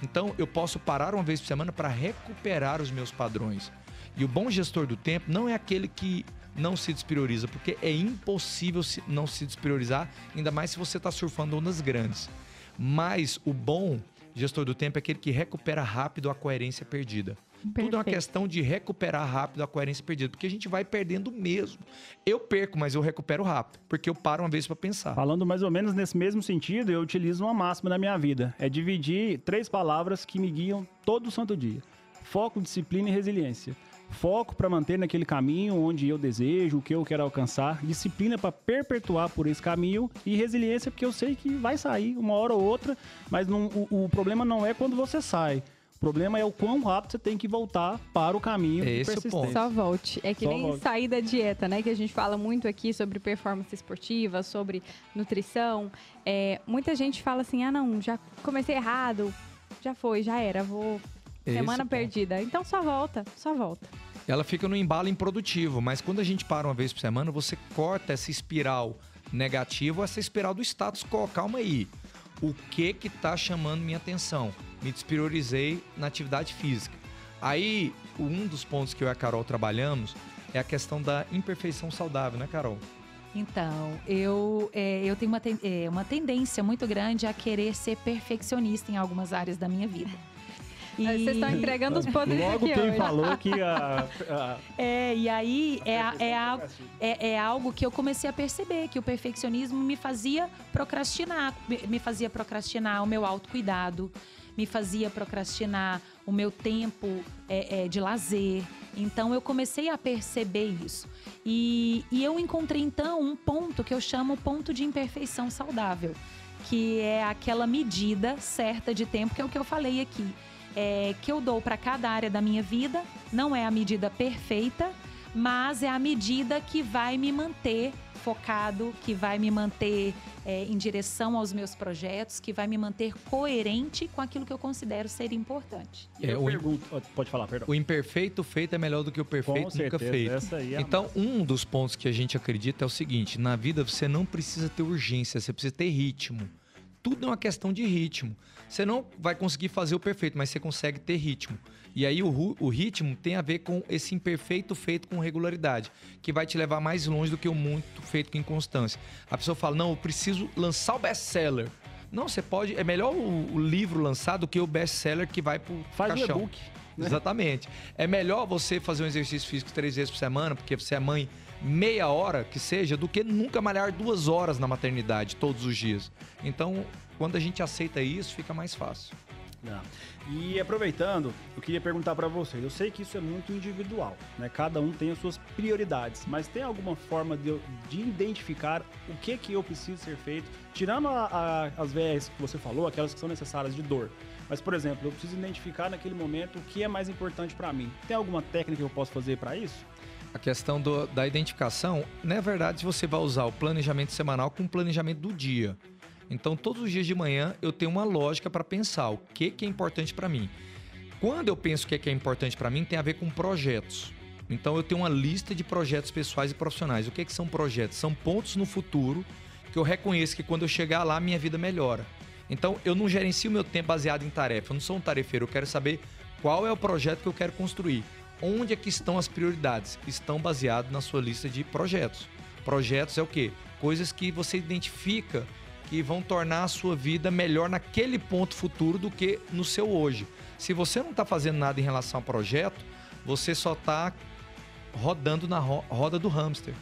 Então, eu posso parar uma vez por semana para recuperar os meus padrões. E o bom gestor do tempo não é aquele que não se desprioriza, porque é impossível não se despriorizar, ainda mais se você está surfando ondas grandes. Mas o bom gestor do tempo é aquele que recupera rápido a coerência perdida. Perfeito. Tudo é uma questão de recuperar rápido a coerência perdida, porque a gente vai perdendo mesmo. Eu perco, mas eu recupero rápido, porque eu paro uma vez para pensar.
Falando mais ou menos nesse mesmo sentido, eu utilizo uma máxima na minha vida: é dividir três palavras que me guiam todo santo dia: foco, disciplina e resiliência foco para manter naquele caminho onde eu desejo, o que eu quero alcançar, disciplina para perpetuar por esse caminho e resiliência porque eu sei que vai sair uma hora ou outra, mas não, o, o problema não é quando você sai. O problema é o quão rápido você tem que voltar para o caminho
é esse o ponto.
Só volte. É que Só nem volte. sair da dieta, né? Que a gente fala muito aqui sobre performance esportiva, sobre nutrição. É, muita gente fala assim, ah, não, já comecei errado, já foi, já era, vou... Semana perdida. Então só volta, só volta.
Ela fica no embalo improdutivo, mas quando a gente para uma vez por semana, você corta essa espiral negativa, essa espiral do status quo. Calma aí. O que que tá chamando minha atenção? Me despriorizei na atividade física. Aí, um dos pontos que eu e a Carol trabalhamos é a questão da imperfeição saudável, né, Carol?
Então, eu, é, eu tenho uma, ten, é, uma tendência muito grande a querer ser perfeccionista em algumas áreas da minha vida.
E... Vocês estão entregando os poderes
Logo
aqui
quem
hoje.
falou que a,
a... É, e aí é, é, algo, é, é algo que eu comecei a perceber, que o perfeccionismo me fazia procrastinar, me fazia procrastinar o meu autocuidado, me fazia procrastinar o meu tempo é, é, de lazer. Então eu comecei a perceber isso. E, e eu encontrei então um ponto que eu chamo ponto de imperfeição saudável, que é aquela medida certa de tempo, que é o que eu falei aqui. É, que eu dou para cada área da minha vida, não é a medida perfeita, mas é a medida que vai me manter focado, que vai me manter é, em direção aos meus projetos, que vai me manter coerente com aquilo que eu considero ser importante.
É, eu pergunto, pode falar, perdão.
O imperfeito feito é melhor do que o perfeito com nunca feito. É então, um dos pontos que a gente acredita é o seguinte: na vida você não precisa ter urgência, você precisa ter ritmo. Tudo é uma questão de ritmo. Você não vai conseguir fazer o perfeito, mas você consegue ter ritmo. E aí o, o ritmo tem a ver com esse imperfeito feito com regularidade, que vai te levar mais longe do que o muito feito com inconstância. A pessoa fala: "Não, eu preciso lançar o best-seller". Não, você pode, é melhor o, o livro lançado do que o best-seller que vai pro
Faz
caixão.
o e-book.
Né? Exatamente. É melhor você fazer um exercício físico três vezes por semana, porque você é mãe meia hora que seja, do que nunca malhar duas horas na maternidade todos os dias. Então, quando a gente aceita isso, fica mais fácil.
Não. E aproveitando, eu queria perguntar para vocês. Eu sei que isso é muito individual, né? Cada um tem as suas prioridades, mas tem alguma forma de, de identificar o que que eu preciso ser feito, tirando a, a, as VRs que você falou, aquelas que são necessárias de dor. Mas, por exemplo, eu preciso identificar naquele momento o que é mais importante para mim. Tem alguma técnica que eu posso fazer para isso?
A questão do, da identificação, na verdade, você vai usar o planejamento semanal com o planejamento do dia. Então, todos os dias de manhã eu tenho uma lógica para pensar o que, que é importante para mim. Quando eu penso o que é, que é importante para mim, tem a ver com projetos. Então, eu tenho uma lista de projetos pessoais e profissionais. O que, que são projetos? São pontos no futuro que eu reconheço que quando eu chegar lá, minha vida melhora. Então, eu não gerencio meu tempo baseado em tarefa. Eu não sou um tarefeiro. Eu quero saber qual é o projeto que eu quero construir. Onde é que estão as prioridades? Estão baseadas na sua lista de projetos. Projetos é o quê? Coisas que você identifica que vão tornar a sua vida melhor naquele ponto futuro do que no seu hoje. Se você não está fazendo nada em relação ao projeto, você só está rodando na roda do hamster.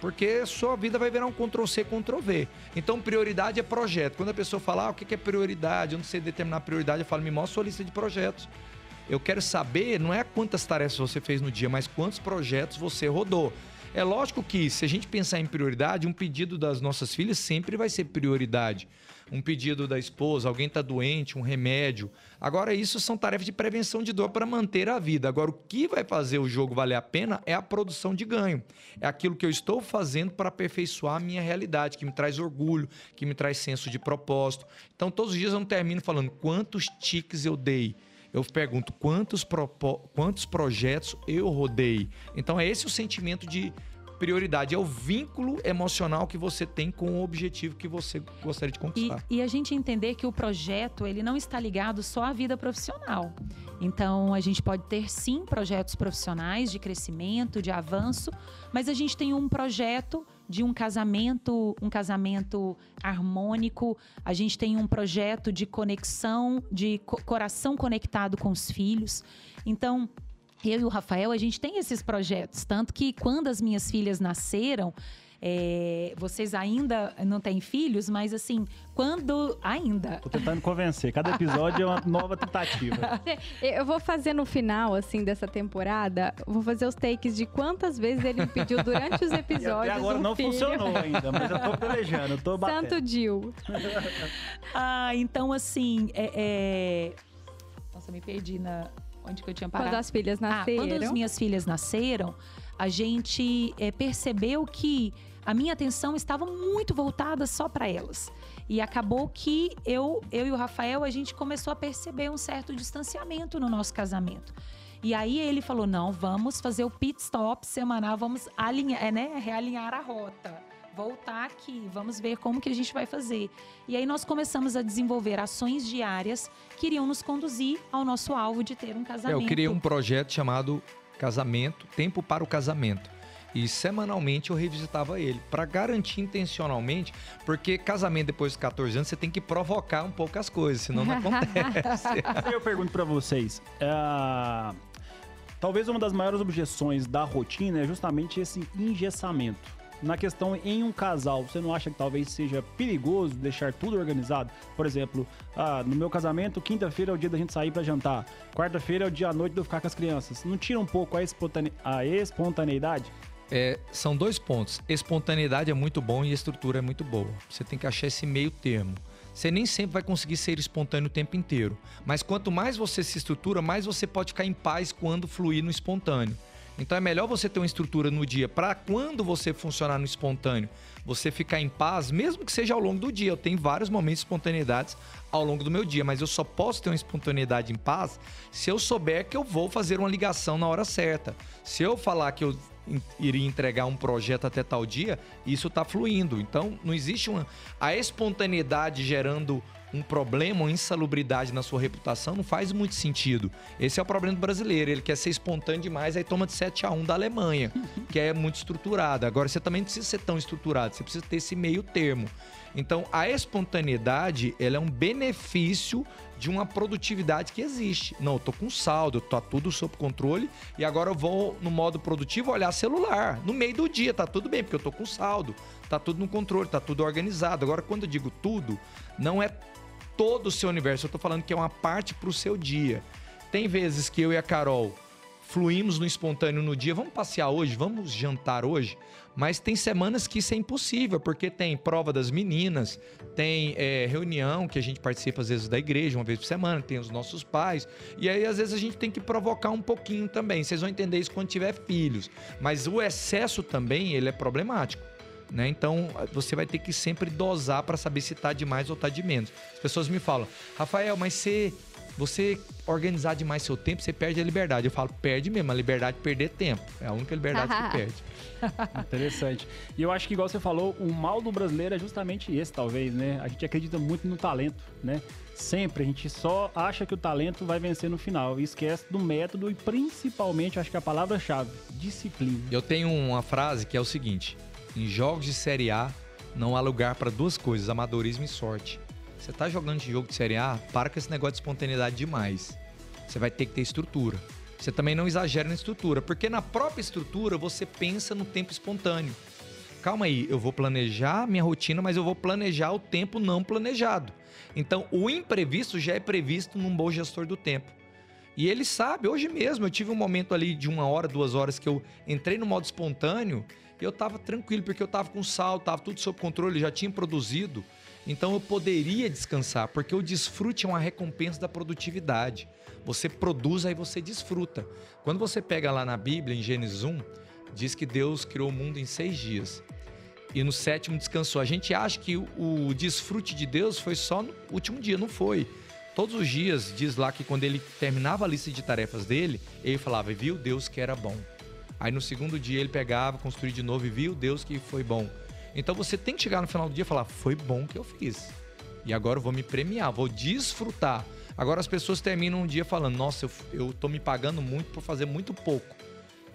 Porque sua vida vai virar um Ctrl-C, Ctrl-V. Então, prioridade é projeto. Quando a pessoa fala, ah, o que é prioridade? Eu não sei determinar prioridade, eu falo, me mostra a sua lista de projetos. Eu quero saber, não é quantas tarefas você fez no dia, mas quantos projetos você rodou. É lógico que, se a gente pensar em prioridade, um pedido das nossas filhas sempre vai ser prioridade. Um pedido da esposa, alguém está doente, um remédio. Agora, isso são tarefas de prevenção de dor para manter a vida. Agora, o que vai fazer o jogo valer a pena é a produção de ganho. É aquilo que eu estou fazendo para aperfeiçoar a minha realidade, que me traz orgulho, que me traz senso de propósito. Então, todos os dias eu não termino falando quantos tiques eu dei eu pergunto quantos, quantos projetos eu rodei. Então é esse o sentimento de prioridade, é o vínculo emocional que você tem com o objetivo que você gostaria de conquistar.
E, e, a gente entender que o projeto ele não está ligado só à vida profissional. Então a gente pode ter sim projetos profissionais de crescimento, de avanço, mas a gente tem um projeto de um casamento, um casamento harmônico. A gente tem um projeto de conexão, de co coração conectado com os filhos. Então, eu e o Rafael, a gente tem esses projetos. Tanto que quando as minhas filhas nasceram, é, vocês ainda não têm filhos, mas assim, quando. Ainda.
Tô tentando convencer. Cada episódio é uma nova tentativa.
Eu vou fazer no final, assim, dessa temporada, vou fazer os takes de quantas vezes ele pediu durante os episódios. E até
agora
um
não
filho.
funcionou ainda, mas eu tô pelejando, eu tô batendo.
Santo Dil.
ah, então assim, é, é... Nossa, me perdi na. Onde que eu tinha parado?
Quando as filhas nasceram.
Ah, quando as minhas filhas nasceram, a gente é, percebeu que a minha atenção estava muito voltada só para elas. E acabou que eu, eu e o Rafael, a gente começou a perceber um certo distanciamento no nosso casamento. E aí ele falou: não, vamos fazer o pit stop semanal, vamos alinhar, é, né, realinhar a rota. Voltar aqui, vamos ver como que a gente vai fazer. E aí nós começamos a desenvolver ações diárias que iriam nos conduzir ao nosso alvo de ter um casamento.
É, eu criei um projeto chamado Casamento, Tempo para o Casamento e semanalmente eu revisitava ele para garantir intencionalmente, porque casamento depois dos 14 anos você tem que provocar um pouco as coisas, senão não acontece.
eu pergunto para vocês, uh, talvez uma das maiores objeções da rotina é justamente esse engessamento na questão em um casal, você não acha que talvez seja perigoso deixar tudo organizado? Por exemplo, ah, no meu casamento, quinta-feira é o dia da gente sair para jantar, quarta-feira é o dia à noite de eu ficar com as crianças. Não tira um pouco a, espontane a espontaneidade?
É, são dois pontos. Espontaneidade é muito bom e estrutura é muito boa. Você tem que achar esse meio termo. Você nem sempre vai conseguir ser espontâneo o tempo inteiro. Mas quanto mais você se estrutura, mais você pode ficar em paz quando fluir no espontâneo. Então é melhor você ter uma estrutura no dia para quando você funcionar no espontâneo, você ficar em paz, mesmo que seja ao longo do dia. Eu tenho vários momentos de espontaneidades ao longo do meu dia, mas eu só posso ter uma espontaneidade em paz se eu souber que eu vou fazer uma ligação na hora certa. Se eu falar que eu iria entregar um projeto até tal dia, isso está fluindo. Então, não existe uma. A espontaneidade gerando um problema, uma insalubridade na sua reputação, não faz muito sentido. Esse é o problema do brasileiro. Ele quer ser espontâneo demais, aí toma de 7 a 1 da Alemanha, que é muito estruturada. Agora, você também não precisa ser tão estruturado, você precisa ter esse meio termo. Então, a espontaneidade, ela é um benefício de uma produtividade que existe. Não, eu tô com saldo, tá tudo sob controle e agora eu vou no modo produtivo olhar celular. No meio do dia tá tudo bem, porque eu tô com saldo, tá tudo no controle, tá tudo organizado. Agora quando eu digo tudo, não é todo o seu universo, eu tô falando que é uma parte pro seu dia. Tem vezes que eu e a Carol fluímos no espontâneo no dia, vamos passear hoje, vamos jantar hoje. Mas tem semanas que isso é impossível, porque tem prova das meninas, tem é, reunião que a gente participa às vezes da igreja, uma vez por semana, tem os nossos pais. E aí, às vezes, a gente tem que provocar um pouquinho também. Vocês vão entender isso quando tiver filhos. Mas o excesso também, ele é problemático. Né? Então você vai ter que sempre dosar para saber se está de mais ou está de menos. As pessoas me falam, Rafael, mas você você organizar demais seu tempo, você perde a liberdade. Eu falo, perde mesmo, a liberdade de perder tempo. É a única liberdade que perde.
Interessante. E eu acho que, igual você falou, o mal do brasileiro é justamente esse, talvez, né? A gente acredita muito no talento, né? Sempre a gente só acha que o talento vai vencer no final e esquece do método e principalmente, acho que a palavra-chave, disciplina.
Eu tenho uma frase que é o seguinte: em jogos de Série A não há lugar para duas coisas, amadorismo e sorte. Você tá jogando de jogo de Série A, para com esse negócio de espontaneidade demais. Você vai ter que ter estrutura. Você também não exagera na estrutura, porque na própria estrutura você pensa no tempo espontâneo. Calma aí, eu vou planejar minha rotina, mas eu vou planejar o tempo não planejado. Então, o imprevisto já é previsto num bom gestor do tempo. E ele sabe, hoje mesmo eu tive um momento ali de uma hora, duas horas que eu entrei no modo espontâneo Eu estava tranquilo, porque eu estava com saldo, estava tudo sob controle, já tinha produzido. Então eu poderia descansar, porque o desfrute é uma recompensa da produtividade. Você produz, aí você desfruta. Quando você pega lá na Bíblia, em Gênesis 1, diz que Deus criou o mundo em seis dias. E no sétimo descansou. A gente acha que o desfrute de Deus foi só no último dia, não foi. Todos os dias, diz lá que quando ele terminava a lista de tarefas dele, ele falava, viu Deus que era bom. Aí no segundo dia ele pegava, construía de novo e viu Deus que foi bom. Então você tem que chegar no final do dia e falar: foi bom que eu fiz. E agora eu vou me premiar, vou desfrutar. Agora as pessoas terminam um dia falando: nossa, eu, eu tô me pagando muito por fazer muito pouco.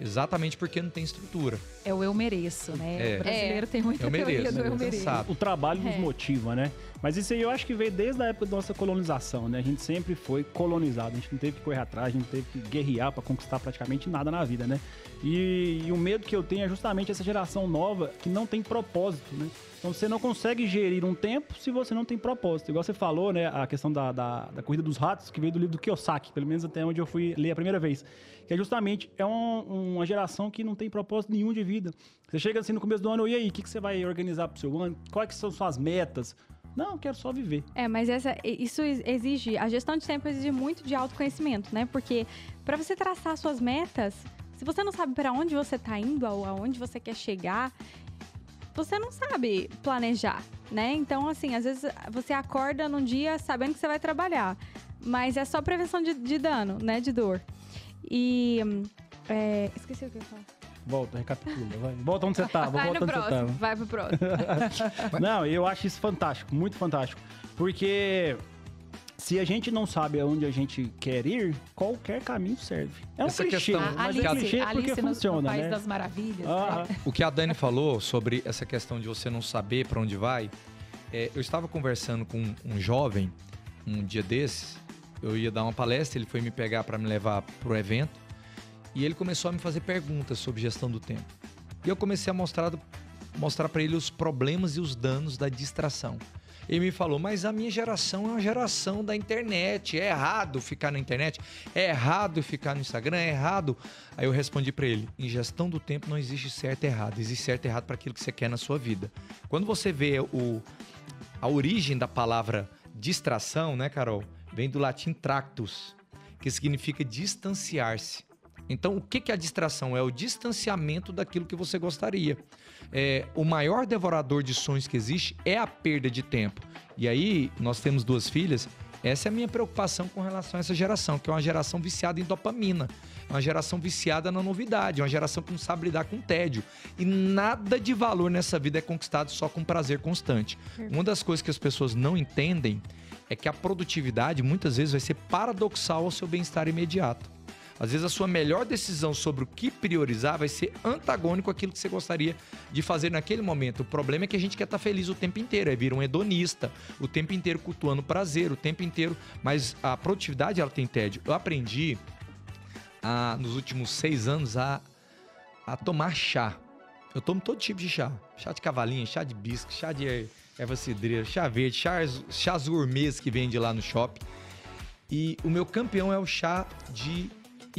Exatamente porque não tem estrutura.
É o eu mereço, né?
É.
O brasileiro
É.
tem muita
Eu
teoria
mereço,
do eu
né?
mereço.
Sabe.
O trabalho nos
É.
motiva, né? Mas isso aí eu acho que veio desde a época da nossa colonização, né? A gente sempre foi colonizado, a gente não teve que correr atrás, a gente não teve que guerrear para conquistar praticamente nada na vida, né? E, e o medo que eu tenho é justamente essa geração nova que não tem propósito, né? Então você não consegue gerir um tempo se você não tem propósito. Igual você falou, né? A questão da, da, da corrida dos ratos, que veio do livro do Kiyosaki, pelo menos até onde eu fui ler a primeira vez. Que é justamente é um- uma geração que não tem propósito nenhum de vida. Você chega assim no começo do ano, e aí, o que, que você vai organizar pro seu ano? Quais que são suas metas? Não, quero só viver.
É, mas essa, isso exige, a gestão de tempo exige muito de autoconhecimento, né? Porque para você traçar suas metas, se você não sabe para onde você tá indo, ou aonde você quer chegar, você não sabe planejar, né? Então, assim, às vezes você acorda num dia sabendo que você vai trabalhar, mas é só prevenção de, de dano, né? De dor. E. é, esqueci o que eu ia falar.
Volta, recapitula, vai. Volta onde você tava,
Vai
volta
no próximo, vai pro próximo.
Não, eu acho isso fantástico, muito fantástico. Porque se a gente não sabe aonde a gente quer ir, qualquer caminho serve. É um
Essa
clichê,
questão-?
A
mas
Alice,
é clichê porque
Alice no-
funciona,
no País
né?
das Maravilhas.
Aham.
né?
O que a Dani falou sobre essa questão de você não saber para onde vai, é, eu estava conversando com um jovem um dia desses. Eu ia dar uma palestra, ele foi me pegar para me levar pro evento e ele começou a me fazer perguntas sobre gestão do tempo. E eu comecei a mostrar mostrar para ele os problemas e os danos da distração. Ele me falou, mas a minha geração é uma geração da internet. É errado ficar na internet, é errado ficar no Instagram, é errado. Aí eu respondi para ele: em gestão do tempo não existe certo e errado, existe certo e errado para aquilo que você quer na sua vida. Quando você vê o, a origem da palavra distração, né, Carol? Vem do latim tractus, que significa distanciar-se. Então, o que que é a distração? É o distanciamento daquilo que você gostaria. É, o maior devorador de sonhos que existe é a perda de tempo. E aí, nós temos duas filhas. Essa é a minha preocupação com relação a essa geração, que é uma geração viciada em dopamina. É uma geração viciada na novidade, é uma geração que não sabe lidar com tédio. E nada de valor nessa vida é conquistado só com prazer constante. Uma das coisas que as pessoas não entendem é que a produtividade muitas vezes vai ser paradoxal ao seu bem-estar imediato. Às vezes a sua melhor decisão sobre o que priorizar vai ser antagônico àquilo que você gostaria de fazer naquele momento. O problema é que a gente quer estar feliz o tempo inteiro, é vir um hedonista, o tempo inteiro cultuando prazer, o tempo inteiro. Mas a produtividade ela tem tédio. Eu aprendi a, nos últimos seis anos a, a tomar chá. Eu tomo todo tipo de chá. Chá de cavalinha, chá de bisco, chá de er- erva cidreira, chá verde, chás, chás gourmets que vende lá no shopping. E o meu campeão é o chá de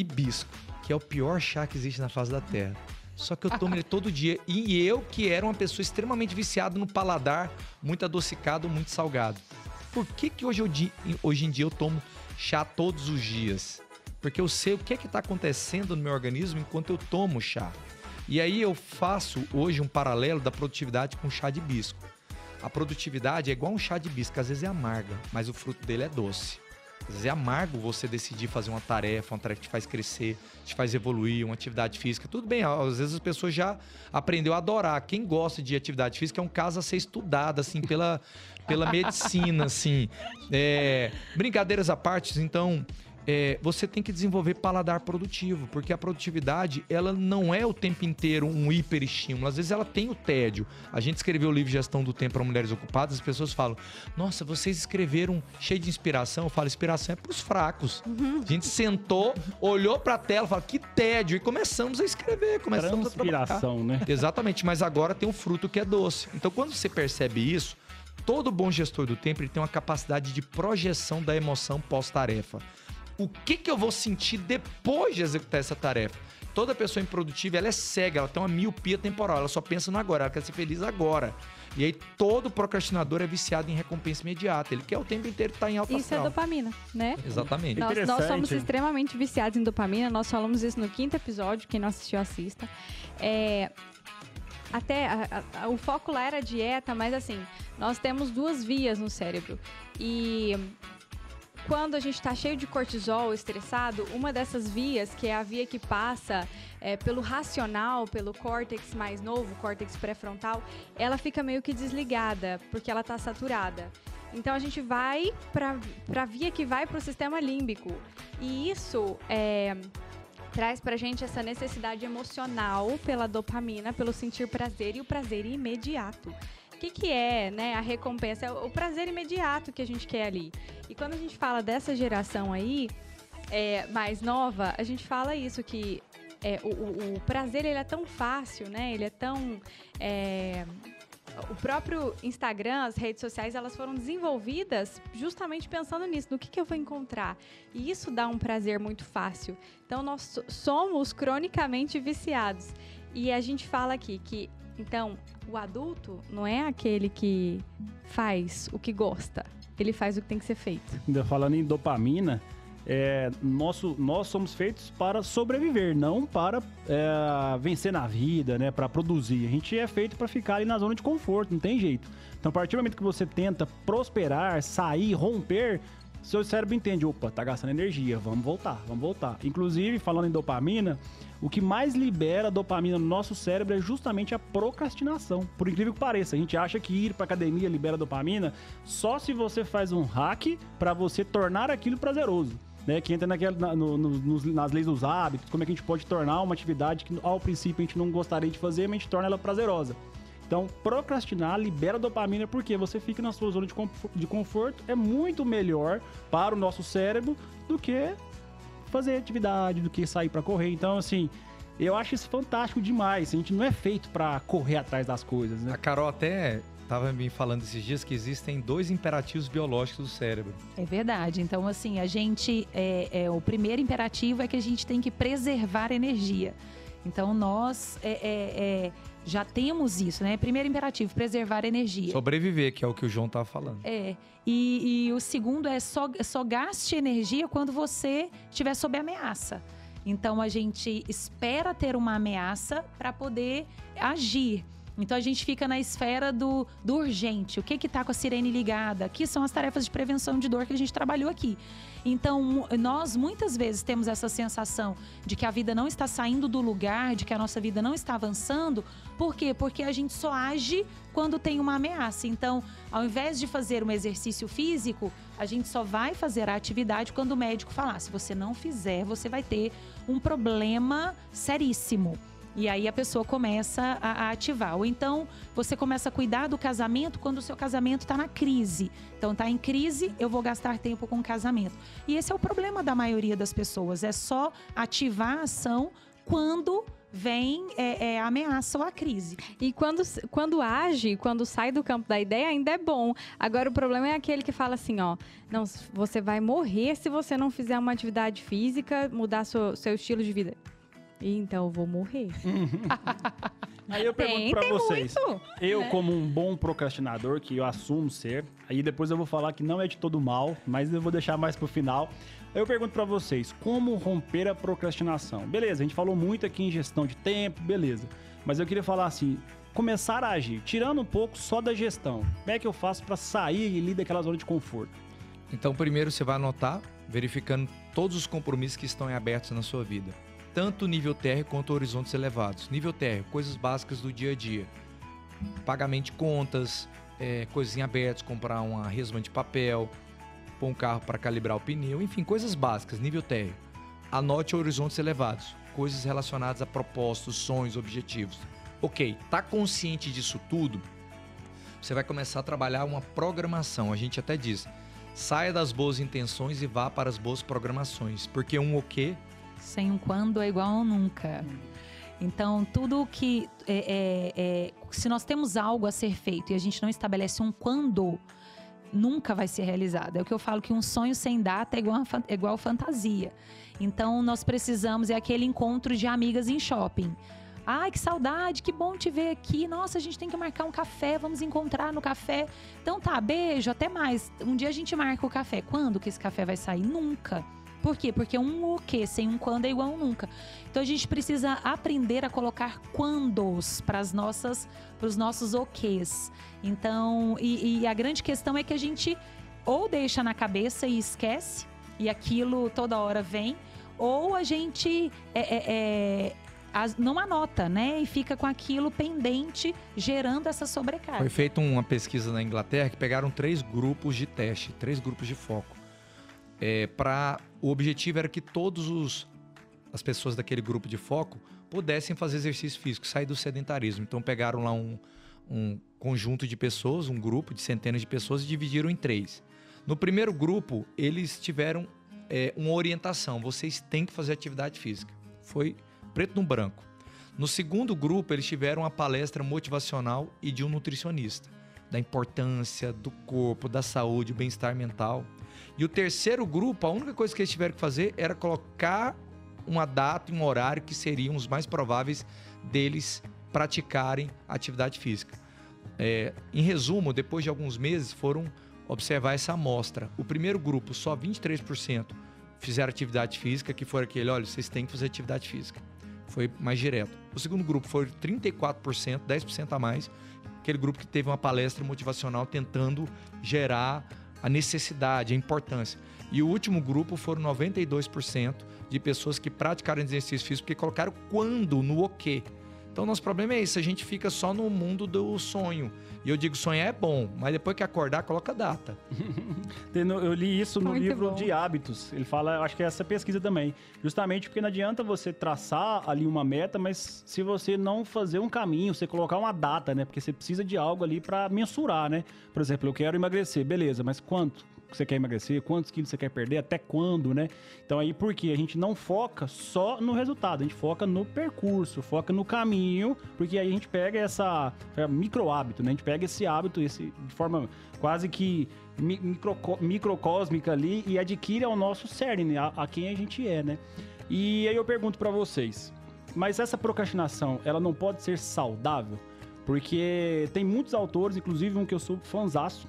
hibisco, que é o pior chá que existe na face da terra. Só que eu tomo ele todo dia. E eu, que era uma pessoa extremamente viciada no paladar, muito adocicado, muito salgado. Por que, que hoje, eu hoje em dia eu tomo chá todos os dias? Porque eu sei o que é está acontecendo no meu organismo enquanto eu tomo chá. E aí eu faço hoje um paralelo da produtividade com chá de hibisco. A produtividade é igual um chá de hibisco, às vezes é amarga, mas o fruto dele é doce. Às vezes é amargo você decidir fazer uma tarefa, uma tarefa que te faz crescer, te faz evoluir, uma atividade física. Tudo bem, às vezes as pessoas já aprendeu a adorar. Quem gosta de atividade física é um caso a ser estudado, assim, pela, pela medicina, assim. É, brincadeiras à parte, então, é, você tem que desenvolver paladar produtivo, porque a produtividade, ela não é o tempo inteiro um hiperestímulo. Às vezes ela tem o tédio. A gente escreveu o livro Gestão do Tempo para Mulheres Ocupadas, as pessoas falam, nossa, vocês escreveram cheio de inspiração. Eu falo, inspiração é pros fracos. A gente sentou, olhou pra tela, falou, que tédio, e começamos a escrever, começamos a trabalhar.
Transpiração, né?
Exatamente, mas agora tem um fruto que é doce. Então, quando você percebe isso, todo bom gestor do tempo ele tem uma capacidade de projeção da emoção pós-tarefa. O que, que eu vou sentir depois de executar essa tarefa. Toda pessoa improdutiva, ela é cega, ela tem uma miopia temporal, ela só pensa no agora, ela quer ser feliz agora. E aí todo procrastinador é viciado em recompensa imediata. Ele quer o tempo inteiro estar em alta
Isso é
astral.
dopamina, né?
Exatamente.
Nós, nós somos extremamente viciados em dopamina. Nós falamos isso no quinto episódio. Quem não assistiu, assista. É, até a- a- o foco lá era dieta, mas assim, nós temos duas vias no cérebro. E quando a gente está cheio de cortisol, estressado, uma dessas vias, que é a via que passa é, pelo racional, pelo córtex mais novo, córtex pré-frontal, ela fica meio que desligada, porque ela está saturada. Então a gente vai para a via que vai para o sistema límbico. E isso é, traz pra gente essa necessidade emocional pela dopamina, pelo sentir prazer e o prazer imediato. O que, que é né, a recompensa? É o prazer imediato que a gente quer ali. E quando a gente fala dessa geração aí, é, mais nova, a gente fala isso, que é, o, o- o prazer ele é tão fácil, né? Ele é tão. é, o próprio Instagram, as redes sociais, elas foram desenvolvidas justamente pensando nisso, no que, que eu vou encontrar. E isso dá um prazer muito fácil. Então, nós so- somos cronicamente viciados. E a gente fala aqui que, então, o adulto não é aquele que faz o que gosta, ele faz o que tem que ser feito.
Ainda falando em dopamina, é, nosso, nós somos feitos para sobreviver, não para é, vencer na vida, né? Para produzir. A gente é feito para ficar ali na zona de conforto, não tem jeito. Então, a partir do momento que você tenta prosperar, sair, romper, seu cérebro entende, opa, tá gastando energia, vamos voltar, vamos voltar. Inclusive, falando em dopamina, o que mais libera dopamina no nosso cérebro é justamente a procrastinação. Por incrível que pareça, a gente acha que ir pra academia libera dopamina só se você faz um hack para você tornar aquilo prazeroso. Né, que entra naquela, na- no- no- nas leis dos hábitos, como é que a gente pode tornar uma atividade que ao princípio a gente não gostaria de fazer, mas a gente torna ela prazerosa. Então, procrastinar libera dopamina porque você fica na sua zona de confo- de conforto. É muito melhor para o nosso cérebro do que fazer atividade, do que sair para correr. Então, assim, eu acho isso fantástico demais. A gente não é feito para correr atrás das coisas, né?
A Carol até estava me falando esses dias que existem dois imperativos biológicos do cérebro.
É verdade. Então, assim, a gente. É, é, o primeiro imperativo é que a gente tem que preservar energia. Então, nós é, é, é, já temos isso, né? Primeiro imperativo, preservar energia.
Sobreviver, que é o que o João estava falando.
É. E, e o segundo é só, só gaste energia quando você estiver sob ameaça. Então a gente espera ter uma ameaça para poder agir. Então a gente fica na esfera do, do urgente. O que que tá com a sirene ligada? Que são as tarefas de prevenção de dor que a gente trabalhou aqui. Então nós muitas vezes temos essa sensação de que a vida não está saindo do lugar, de que a nossa vida não está avançando. Por quê? Porque a gente só age quando tem uma ameaça. Então, ao invés de fazer um exercício físico, a gente só vai fazer a atividade quando o médico falar: se você não fizer, você vai ter um problema seríssimo. E aí a pessoa começa a, a ativar. Ou então você começa a cuidar do casamento quando o seu casamento está na crise. Então está em crise, eu vou gastar tempo com o casamento. E esse é o problema da maioria das pessoas. É só ativar a ação quando vem é, é, ameaça ou a crise.
E quando, quando age, quando sai do campo da ideia, ainda é bom. Agora, o problema é aquele que fala assim, ó... Não, você vai morrer se você não fizer uma atividade física, mudar seu, seu estilo de vida. Então, eu vou morrer.
Aí eu pergunto
Tem,
pra
tem
vocês.
muito.
Eu,
né?
como um bom procrastinador, que eu assumo ser, aí depois eu vou falar que não é de todo mal, mas eu vou deixar mais pro final. Eu pergunto pra vocês, como romper a procrastinação? Beleza, a gente falou muito aqui em gestão de tempo, beleza. Mas eu queria falar assim, começar a agir, tirando um pouco só da gestão. Como é que eu faço pra sair ali daquela zona de conforto?
Então, primeiro você vai anotar, verificando todos os compromissos que estão em abertos na sua vida. Tanto nível térreo quanto horizontes elevados. Nível térreo, coisas básicas do dia a dia. Pagamento de contas, é, coisas em abertos, comprar uma resma de papel, pôr um carro para calibrar o pneu, enfim, coisas básicas, nível térreo. Anote horizontes elevados, coisas relacionadas a propósitos, sonhos, objetivos. Ok, tá consciente disso tudo? Você vai começar a trabalhar uma programação. A gente até diz, saia das boas intenções e vá para as boas programações, porque um o quê?
Sem um quando é igual a um nunca. Então, tudo que. É, é, é, se nós temos algo a ser feito e a gente não estabelece um quando, nunca vai ser realizada. É o que eu falo que um sonho sem data é igual, é igual fantasia. Então nós precisamos é aquele encontro de amigas em shopping. Ai, que saudade, que bom te ver aqui. Nossa, a gente tem que marcar um café, vamos encontrar no café. Então tá, beijo, até mais. Um dia a gente marca o café. Quando que esse café vai sair? Nunca. Por quê? Porque um o quê sem um quando é igual um nunca. Então a gente precisa aprender a colocar quandos para as nossas, para os nossos ok's. Então, e, e a grande questão é que a gente ou deixa na cabeça e esquece e aquilo toda hora vem, ou a gente é, é, é, as, não anota, né? E fica com aquilo pendente, gerando essa sobrecarga.
Foi feita uma pesquisa na Inglaterra que pegaram três grupos de teste, três grupos de foco. É, para o objetivo era que todos os as pessoas daquele grupo de foco pudessem fazer exercício físico, sair do sedentarismo. Então pegaram lá um, um conjunto de pessoas, um grupo de centenas de pessoas e dividiram em três. No primeiro grupo, eles tiveram é, uma orientação: vocês têm que fazer atividade física. Foi preto no branco. No segundo grupo, eles tiveram uma palestra motivacional e de um nutricionista, da importância do corpo, da saúde, bem-estar mental. E o terceiro grupo, a única coisa que eles tiveram que fazer era colocar uma data e um horário que seriam os mais prováveis deles praticarem atividade física. É, em resumo, depois de alguns meses, foram observar essa amostra. O primeiro grupo, só 23% fizeram atividade física, que foi aquele, olha, vocês têm que fazer atividade física. Foi mais direto. O segundo grupo foi 34%, 10% a mais. Aquele grupo que teve uma palestra motivacional tentando gerar a necessidade, a importância. E o último grupo foram 92% de pessoas que praticaram exercício físico porque colocaram quando no o quê. Então, nosso problema é isso, a gente fica só no mundo do sonho. E eu digo, sonhar é bom, mas depois que acordar, coloca data.
eu li isso no Muito livro bom. de hábitos. Ele fala, acho que é essa pesquisa também. Justamente porque não adianta você traçar ali uma meta, mas se você não fazer um caminho, você colocar uma data, né? Porque você precisa de algo ali para mensurar, né? Por exemplo, eu quero emagrecer, beleza, mas quanto? Que você quer emagrecer, quantos quilos você quer perder, até quando, né? Então aí porque a gente não foca só no resultado, a gente foca no percurso, foca no caminho, porque aí a gente pega essa é, micro hábito, né? A gente pega esse hábito esse, de forma quase que micro, microcósmica ali e adquire ao nosso cerne, a, a quem a gente é, né? E aí eu pergunto para vocês, mas essa procrastinação, ela não pode ser saudável? Porque tem muitos autores, inclusive um que eu sou fãzaço,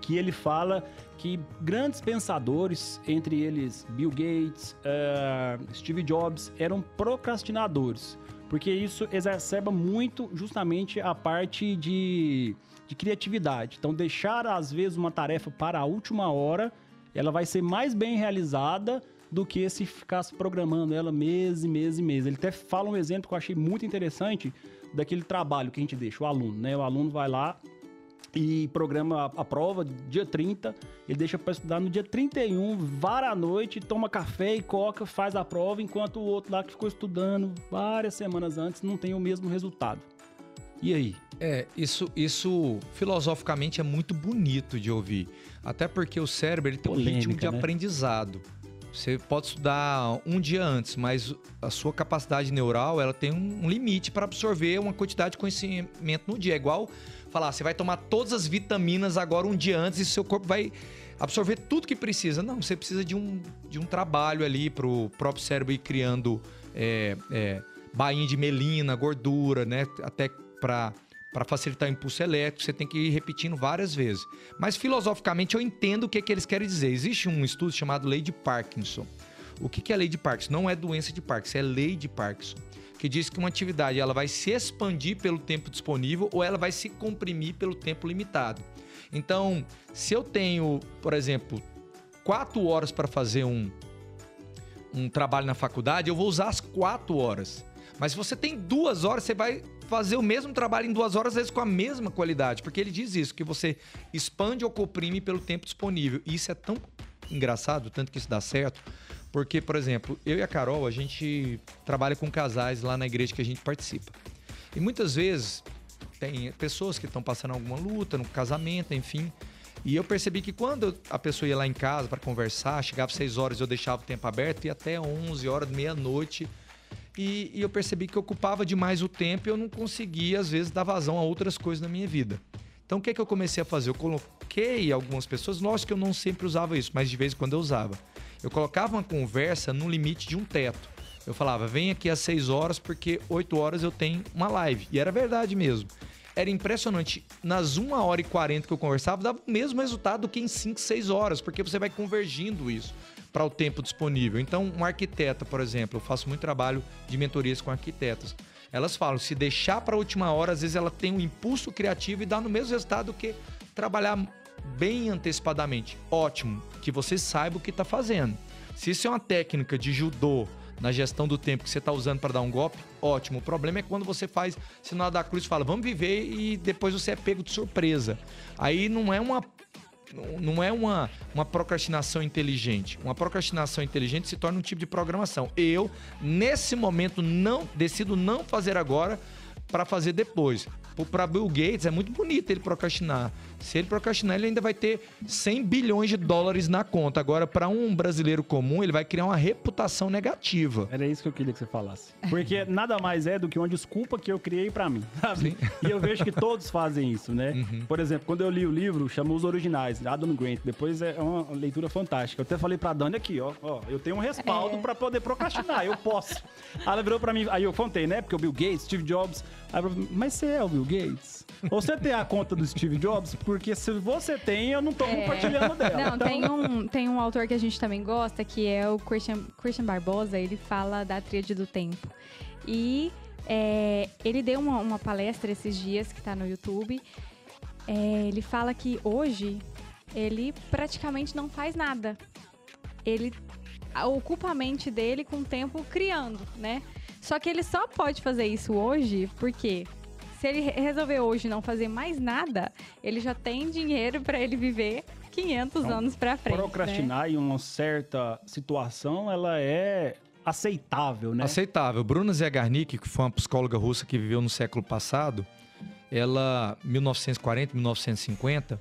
que ele fala que grandes pensadores, entre eles Bill Gates, uh, Steve Jobs, eram procrastinadores, porque isso exacerba muito justamente a parte de, de criatividade. Então, deixar às vezes uma tarefa para a última hora, ela vai ser mais bem realizada do que se ficasse programando ela mês e mês e mês. Ele até fala um exemplo que eu achei muito interessante daquele trabalho que a gente deixa, o aluno, né? O aluno vai lá, e programa a, a, prova dia 30. Ele deixa para estudar no dia 31, vara à noite, toma café e coca, faz a prova, enquanto o outro lá que ficou estudando várias semanas antes não tem o mesmo resultado. E aí?
É, isso, isso filosoficamente é muito bonito de ouvir. Até porque o cérebro ele tem Polêmica, um ritmo de né? aprendizado. Você pode estudar um dia antes, mas a sua capacidade neural ela tem um limite para absorver uma quantidade de conhecimento no dia. É igual falar, você vai tomar todas as vitaminas agora um dia antes e seu corpo vai absorver tudo que precisa. Não, você precisa de um, de um trabalho ali para o próprio cérebro ir criando é, é, bainha de melina, gordura, né? Até para para facilitar o impulso elétrico, você tem que ir repetindo várias vezes. Mas filosoficamente eu entendo o que, é que eles querem dizer. Existe um estudo chamado Lei de Parkinson. O que, que é lei de Parkinson? Não é doença de Parkinson, é lei de Parkinson que diz que uma atividade ela vai se expandir pelo tempo disponível ou ela vai se comprimir pelo tempo limitado. Então, se eu tenho, por exemplo, quatro horas para fazer um, um trabalho na faculdade, eu vou usar as quatro horas. Mas se você tem duas horas, você vai fazer o mesmo trabalho em duas horas, às vezes com a mesma qualidade. Porque ele diz isso, que você expande ou comprime pelo tempo disponível. E isso é tão engraçado, tanto que isso dá certo, porque, por exemplo, eu e a Carol, a gente trabalha com casais lá na igreja que a gente participa. E muitas vezes tem pessoas que estão passando alguma luta no casamento, enfim. E eu percebi que quando a pessoa ia lá em casa para conversar, chegava às 6 horas eu deixava o tempo aberto e até 11 horas, meia-noite. E, e, eu percebi que ocupava demais o tempo e eu não conseguia, às vezes, dar vazão a outras coisas na minha vida. Então o que, que eu comecei a fazer? Eu coloquei algumas pessoas, lógico que eu não sempre usava isso, mas de vez em quando eu usava. Eu colocava uma conversa no limite de um teto. Eu falava, vem aqui às 6 horas, porque 8 horas eu tenho uma live. E era verdade mesmo. Era impressionante. Nas 1 hora e 40 que eu conversava, dava o mesmo resultado que em 5, 6 horas, porque você vai convergindo isso para o tempo disponível. Então, um arquiteta, por exemplo, eu faço muito trabalho de mentorias com arquitetas. Elas falam, se deixar para a última hora, às vezes ela tem um impulso criativo e dá no mesmo resultado que trabalhar bem antecipadamente. Ótimo, que você saiba o que está fazendo. Se isso é uma técnica de judô na gestão do tempo que você está usando para dar um golpe, ótimo. O problema é quando você faz sinal da cruz fala, vamos viver e depois você é pego de surpresa. Aí não é uma não é uma, uma procrastinação inteligente. Uma procrastinação inteligente se torna um tipo de programação. Eu, nesse momento, não decido não fazer agora para fazer depois. Para Bill Gates é muito bonito ele procrastinar. Se ele procrastinar, ele ainda vai ter 100 bilhões de dólares na conta. Agora, para um brasileiro comum, ele vai criar uma reputação negativa.
Era isso que eu queria que você falasse. Porque nada mais é do que uma desculpa que eu criei para mim, sabe? Sim. E eu vejo que todos fazem isso, né? Uhum. Por exemplo, quando eu li o livro, chama Os Originais, Adam Grant. Depois é uma leitura fantástica. Eu até falei pra Dani aqui, ó, ó eu tenho um respaldo é. para poder procrastinar, eu posso. Ela virou pra mim, aí eu contei, né? Porque o Bill Gates, Steve Jobs. Aí eu, mas você é o Bill Gates? Você tem a conta do Steve Jobs? Porque se você tem, eu não tô é. compartilhando dela.
Não, então... tem, um, tem um autor que a gente também gosta, que é o Christian, Christian Barbosa. Ele fala da tríade do tempo. E é, ele deu uma, uma, palestra esses dias, que tá no YouTube. É, ele fala que hoje ele praticamente não faz nada. Ele ocupa a mente dele com o tempo criando, né? Só que ele só pode fazer isso hoje porque se ele resolver hoje não fazer mais nada, ele já tem dinheiro para ele viver 500 então, anos para frente.
Procrastinar
né?
em uma certa situação, ela é aceitável, né?
Aceitável. Bruna Zegarnik, que foi uma psicóloga russa que viveu no século passado, ela, 1940, 1950,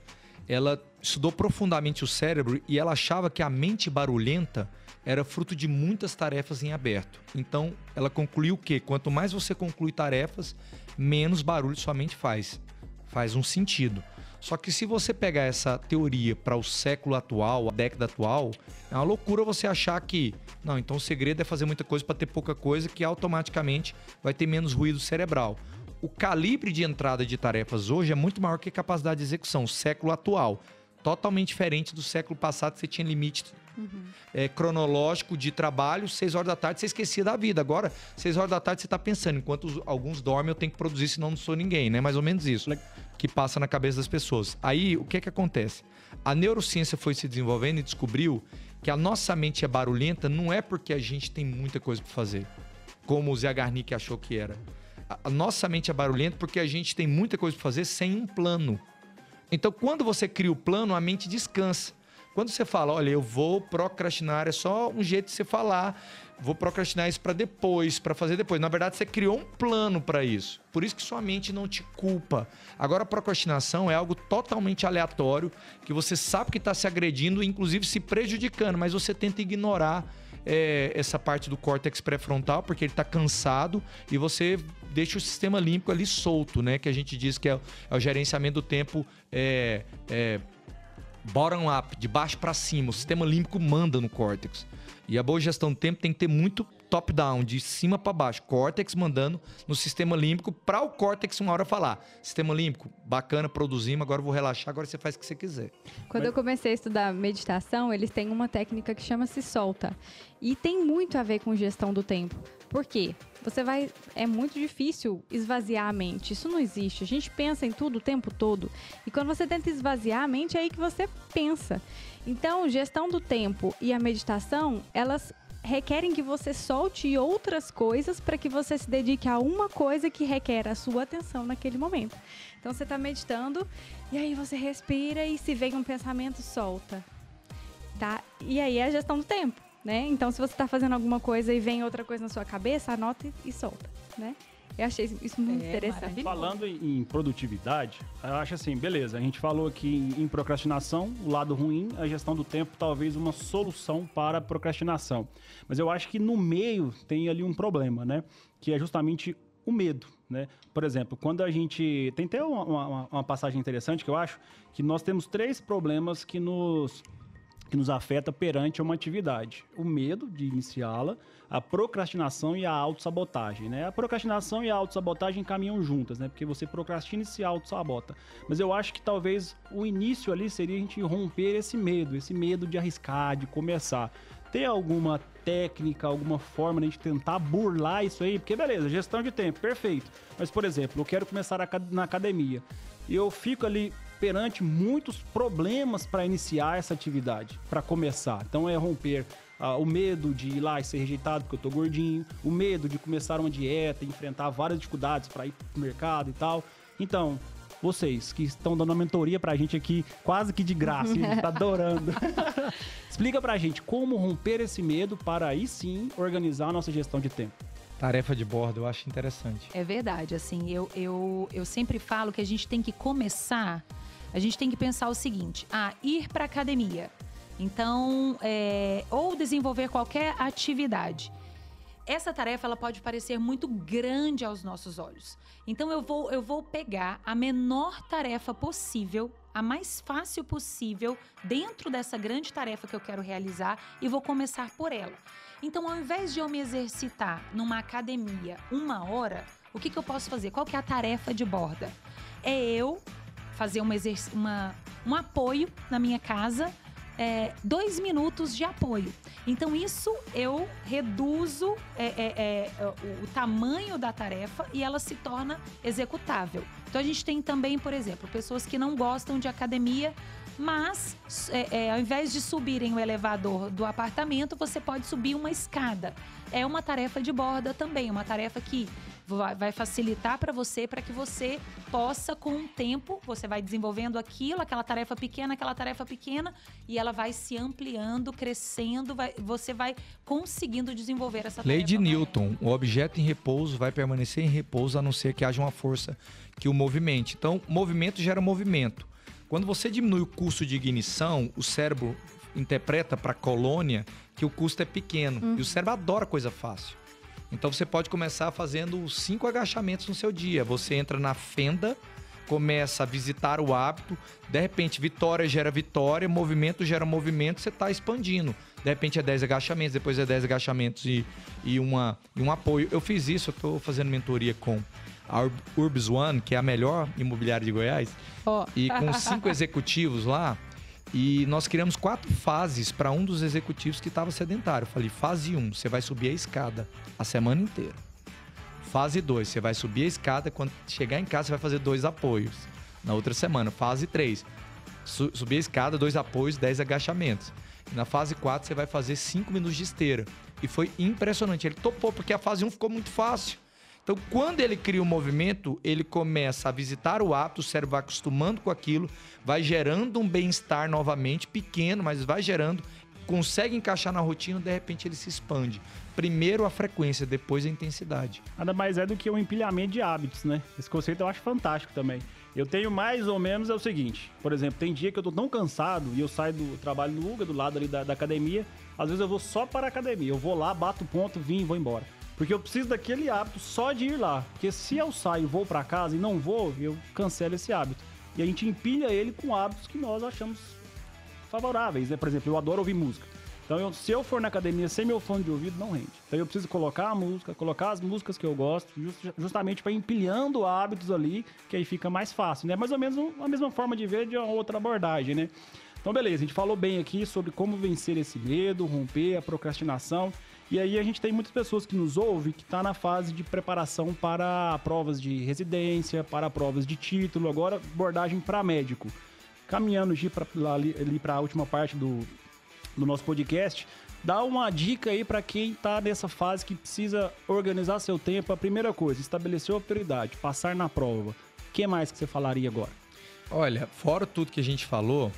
ela estudou profundamente o cérebro e ela achava que a mente barulhenta era fruto de muitas tarefas em aberto. Então, ela concluiu que quanto mais você conclui tarefas, menos barulho sua mente faz. Faz um sentido. Só que se você pegar essa teoria para o século atual, a década atual, é uma loucura você achar que, não, então o segredo é fazer muita coisa para ter pouca coisa que automaticamente vai ter menos ruído cerebral. O calibre de entrada de tarefas hoje é muito maior que a capacidade de execução, o século atual. Totalmente diferente do século passado, que você tinha limite uhum. é, cronológico de trabalho, seis horas da tarde você esquecia da vida. Agora, seis horas da tarde você está pensando, enquanto os, alguns dormem, eu tenho que produzir, senão não sou ninguém, né? Mais ou menos isso que passa na cabeça das pessoas. Aí, o que é que acontece? A neurociência foi se desenvolvendo e descobriu que a nossa mente é barulhenta não é porque a gente tem muita coisa para fazer, como o Zé Garnick achou que era. A nossa mente é barulhenta porque a gente tem muita coisa para fazer sem um plano. Então, quando você cria o plano, a mente descansa. Quando você fala, olha, eu vou procrastinar, é só um jeito de você falar, vou procrastinar isso para depois, para fazer depois. Na verdade, você criou um plano para isso. Por isso que sua mente não te culpa. Agora, procrastinação é algo totalmente aleatório, que você sabe que está se agredindo, inclusive se prejudicando, mas você tenta ignorar é, essa parte do córtex pré-frontal, porque ele está cansado e você deixa o sistema límbico ali solto, né? Que a gente diz que é, é o gerenciamento do tempo é, é bottom-up, de baixo para cima. O sistema límbico manda no córtex. E a boa gestão do tempo tem que ter muito top-down, de cima para baixo. Córtex mandando no sistema límbico para o córtex uma hora falar. Sistema límbico, bacana, produzimos, agora vou relaxar, agora você faz o que você quiser.
Quando Mas... eu comecei a estudar meditação, eles têm uma técnica que chama-se solta. E tem muito a ver com gestão do tempo. Por quê? Você vai. É muito difícil esvaziar a mente. Isso não existe. A gente pensa em tudo o tempo todo. E quando você tenta esvaziar a mente, é aí que você pensa. Então, gestão do tempo e a meditação, elas requerem que você solte outras coisas para que você se dedique a uma coisa que requer a sua atenção naquele momento. Então você está meditando e aí você respira e se vem um pensamento solta, tá? E aí é a gestão do tempo, né? Então se você está fazendo alguma coisa e vem outra coisa na sua cabeça, anota e solta, né? Eu achei isso muito é, interessante.
Falando em produtividade, eu acho assim, beleza, a gente falou aqui em procrastinação, o lado ruim, a gestão do tempo, talvez uma solução para a procrastinação. Mas eu acho que no meio tem ali um problema, né? Que é justamente o medo, né? Por exemplo, quando a gente... Tem até uma, uma, uma passagem interessante que eu acho, que nós temos três problemas que nos que nos afeta perante uma atividade. O medo de iniciá-la, a procrastinação e a autossabotagem, né? A procrastinação e a autossabotagem caminham juntas, né? Porque você procrastina e se autossabota. Mas eu acho que talvez o início ali seria a gente romper esse medo, esse medo de arriscar, de começar. Tem alguma técnica, alguma forma de a gente tentar burlar isso aí? Porque beleza, gestão de tempo, perfeito. Mas, por exemplo, eu quero começar na academia. E eu fico ali perante muitos problemas para iniciar essa atividade, para começar. Então é romper ah, o medo de ir lá e ser rejeitado porque eu tô gordinho, o medo de começar uma dieta, enfrentar várias dificuldades para ir pro mercado e tal. Então, vocês que estão dando uma mentoria pra gente aqui, quase que de graça, a gente tá adorando. Explica pra gente como romper esse medo para aí sim organizar a nossa gestão de tempo.
Tarefa de bordo, eu acho interessante.
É verdade, assim, eu, eu, eu sempre falo que a gente tem que começar a gente tem que pensar o seguinte: ah, ir para academia. Então, é, ou desenvolver qualquer atividade. Essa tarefa ela pode parecer muito grande aos nossos olhos. Então eu vou eu vou pegar a menor tarefa possível, a mais fácil possível dentro dessa grande tarefa que eu quero realizar e vou começar por ela. Então, ao invés de eu me exercitar numa academia uma hora, o que, que eu posso fazer? Qual que é a tarefa de borda? É eu fazer uma, uma um apoio na minha casa, é, dois minutos de apoio. Então, isso eu reduzo é, é, é o, o tamanho da tarefa e ela se torna executável. Então, a gente tem também, por exemplo, pessoas que não gostam de academia, mas é, é, ao invés de subirem o elevador do apartamento, você pode subir uma escada. É uma tarefa de borda também, uma tarefa que vai facilitar para você, para que você possa, com o tempo, você vai desenvolvendo aquilo, aquela tarefa pequena, aquela tarefa pequena, e ela vai se ampliando, crescendo, vai, você vai conseguindo desenvolver essa
Lei de Newton: o objeto em repouso vai permanecer em repouso a não ser que haja uma força que o movimente. Então, movimento gera movimento. Quando você diminui o custo de ignição, o cérebro interpreta para a colônia que o custo é pequeno. Uhum. E o cérebro adora coisa fácil. Então você pode começar fazendo cinco agachamentos no seu dia. Você entra na fenda, começa a visitar o hábito, de repente vitória gera vitória, movimento gera movimento, você está expandindo. De repente é 10 agachamentos, depois é 10 agachamentos e, e, uma, e um apoio. Eu fiz isso, eu estou fazendo mentoria com a Urbs One, que é a melhor imobiliária de Goiás, oh. e com cinco executivos lá. E nós criamos quatro fases para um dos executivos que estava sedentário. Eu falei, fase 1, um, você vai subir a escada a semana inteira. Fase 2, você vai subir a escada, quando chegar em casa você vai fazer dois apoios. Na outra semana, fase 3, su subir a escada, dois apoios, 10 agachamentos. E na fase 4 você vai fazer 5 minutos de esteira. E foi impressionante. Ele topou, porque a fase 1 um ficou muito fácil. Então, quando ele cria o um movimento, ele começa a visitar o hábito, o cérebro vai acostumando com aquilo, vai gerando um bem-estar novamente, pequeno, mas vai gerando, consegue encaixar na rotina, de repente ele se expande. Primeiro a frequência, depois a intensidade.
Nada mais é do que um empilhamento de hábitos, né? Esse conceito eu acho fantástico também. Eu tenho mais ou menos é o seguinte, por exemplo, tem dia que eu tô tão cansado e eu saio do trabalho no Uga, do lado ali da, da academia, às vezes eu vou só para a academia, eu vou lá, bato ponto, vim e vou embora. Porque eu preciso daquele hábito só de ir lá. Porque se eu saio, vou para casa e não vou, eu cancelo esse hábito. E a gente empilha ele com hábitos que nós achamos favoráveis, né? Por exemplo, eu adoro ouvir música. Então, eu, se eu for na academia sem meu fone de ouvido, não rende. Então, eu preciso colocar a música, colocar as músicas que eu gosto, just, justamente para empilhando hábitos ali, que aí fica mais fácil, né? Mais ou menos a mesma forma de ver de uma outra abordagem, né? Então, beleza, a gente falou bem aqui sobre como vencer esse medo, romper a procrastinação. E aí a gente tem muitas pessoas que nos ouvem que está na fase de preparação para provas de residência, para provas de título, agora abordagem para médico. Caminhando ali para a última parte do, do nosso podcast, dá uma dica aí para quem está nessa fase que precisa organizar seu tempo. A primeira coisa, estabelecer a prioridade, passar na prova. O que mais que você falaria agora?
Olha, fora tudo que a gente falou,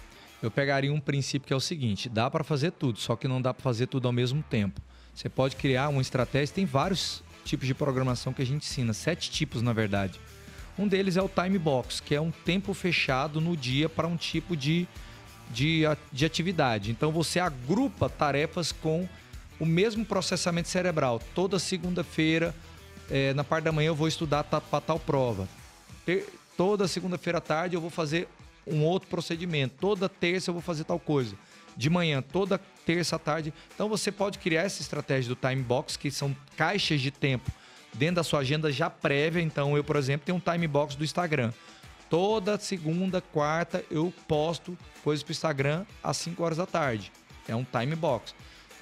eu pegaria um princípio que é o seguinte: dá para fazer tudo, só que não dá para fazer tudo ao mesmo tempo. Você pode criar uma estratégia, tem vários tipos de programação que a gente ensina, sete tipos na verdade. Um deles é o time box, que é um tempo fechado no dia para um tipo de, de, de atividade. Então você agrupa tarefas com o mesmo processamento cerebral. Toda segunda-feira, é, na parte da manhã eu vou estudar para tal prova. Ter, toda segunda-feira à tarde eu vou fazer um outro procedimento. Toda terça eu vou fazer tal coisa. De manhã, toda terça à tarde. Então você pode criar essa estratégia do time box, que são caixas de tempo dentro da sua agenda já prévia. Então eu, por exemplo, tenho um time box do Instagram. Toda segunda, quarta eu posto coisas para o Instagram às 5 horas da tarde. É um time box.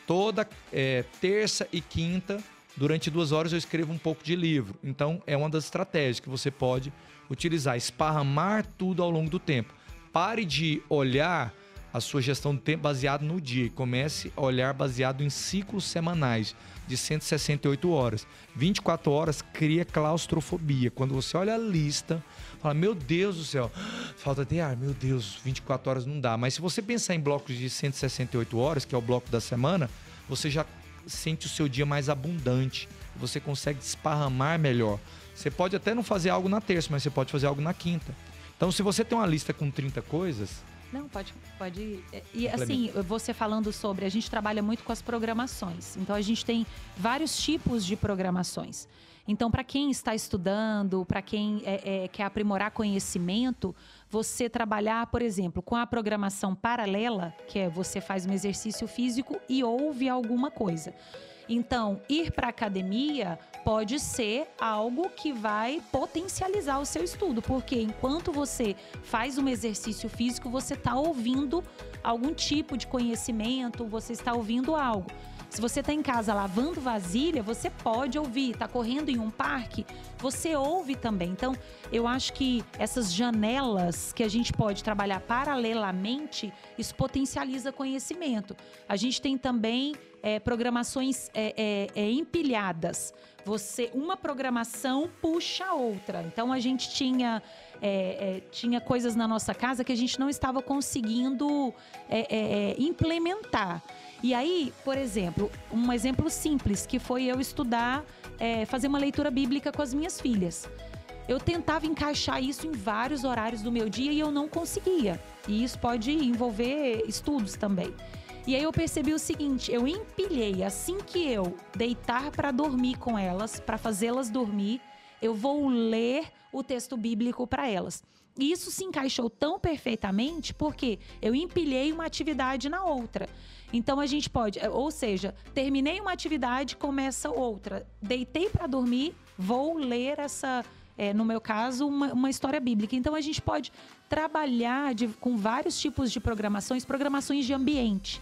Toda é, terça e quinta, durante duas horas, eu escrevo um pouco de livro. Então é uma das estratégias que você pode utilizar, esparramar tudo ao longo do tempo. Pare de olhar a sua gestão do tempo baseado no dia e comece a olhar baseado em ciclos semanais de 168 horas. 24 horas cria claustrofobia. Quando você olha a lista, fala: Meu Deus do céu, falta de ar, meu Deus, 24 horas não dá. Mas se você pensar em blocos de 168 horas, que é o bloco da semana, você já sente o seu dia mais abundante. Você consegue esparramar melhor. Você pode até não fazer algo na terça, mas você pode fazer algo na quinta. Então, se você tem uma lista com 30 coisas,
não, pode, pode. É, e assim, você falando sobre, a gente trabalha muito com as programações. Então a gente tem vários tipos de programações. Então, para quem está estudando, para quem é, é, quer aprimorar conhecimento, você trabalhar, por exemplo, com a programação paralela, que é você faz um exercício físico e ouve alguma coisa. Então, ir para academia pode ser algo que vai potencializar o seu estudo, porque enquanto você faz um exercício físico, você está ouvindo algum tipo de conhecimento, você está ouvindo algo. Se você está em casa lavando vasilha, você pode ouvir. Está correndo em um parque, você ouve também. Então, eu acho que essas janelas que a gente pode trabalhar paralelamente, isso potencializa conhecimento. A gente tem também é, programações é, é, é, empilhadas. Você uma programação puxa a outra. Então a gente tinha é, é, tinha coisas na nossa casa que a gente não estava conseguindo implementar. E aí, por exemplo, um exemplo simples que foi eu estudar, fazer uma leitura bíblica com as minhas filhas. Eu tentava encaixar isso em vários horários do meu dia e eu não conseguia. E isso pode envolver estudos também. E aí eu percebi o seguinte, eu empilhei assim que eu deitar para dormir com elas, para fazê-las dormir, eu vou ler o texto bíblico para elas. Isso se encaixou tão perfeitamente porque eu empilhei uma atividade na outra. Então a gente pode, ou seja, terminei uma atividade, começa outra. Deitei para dormir, vou ler essa, é, no meu caso, uma, uma, história bíblica. Então a gente pode trabalhar de, com vários tipos de programações, programações de ambiente.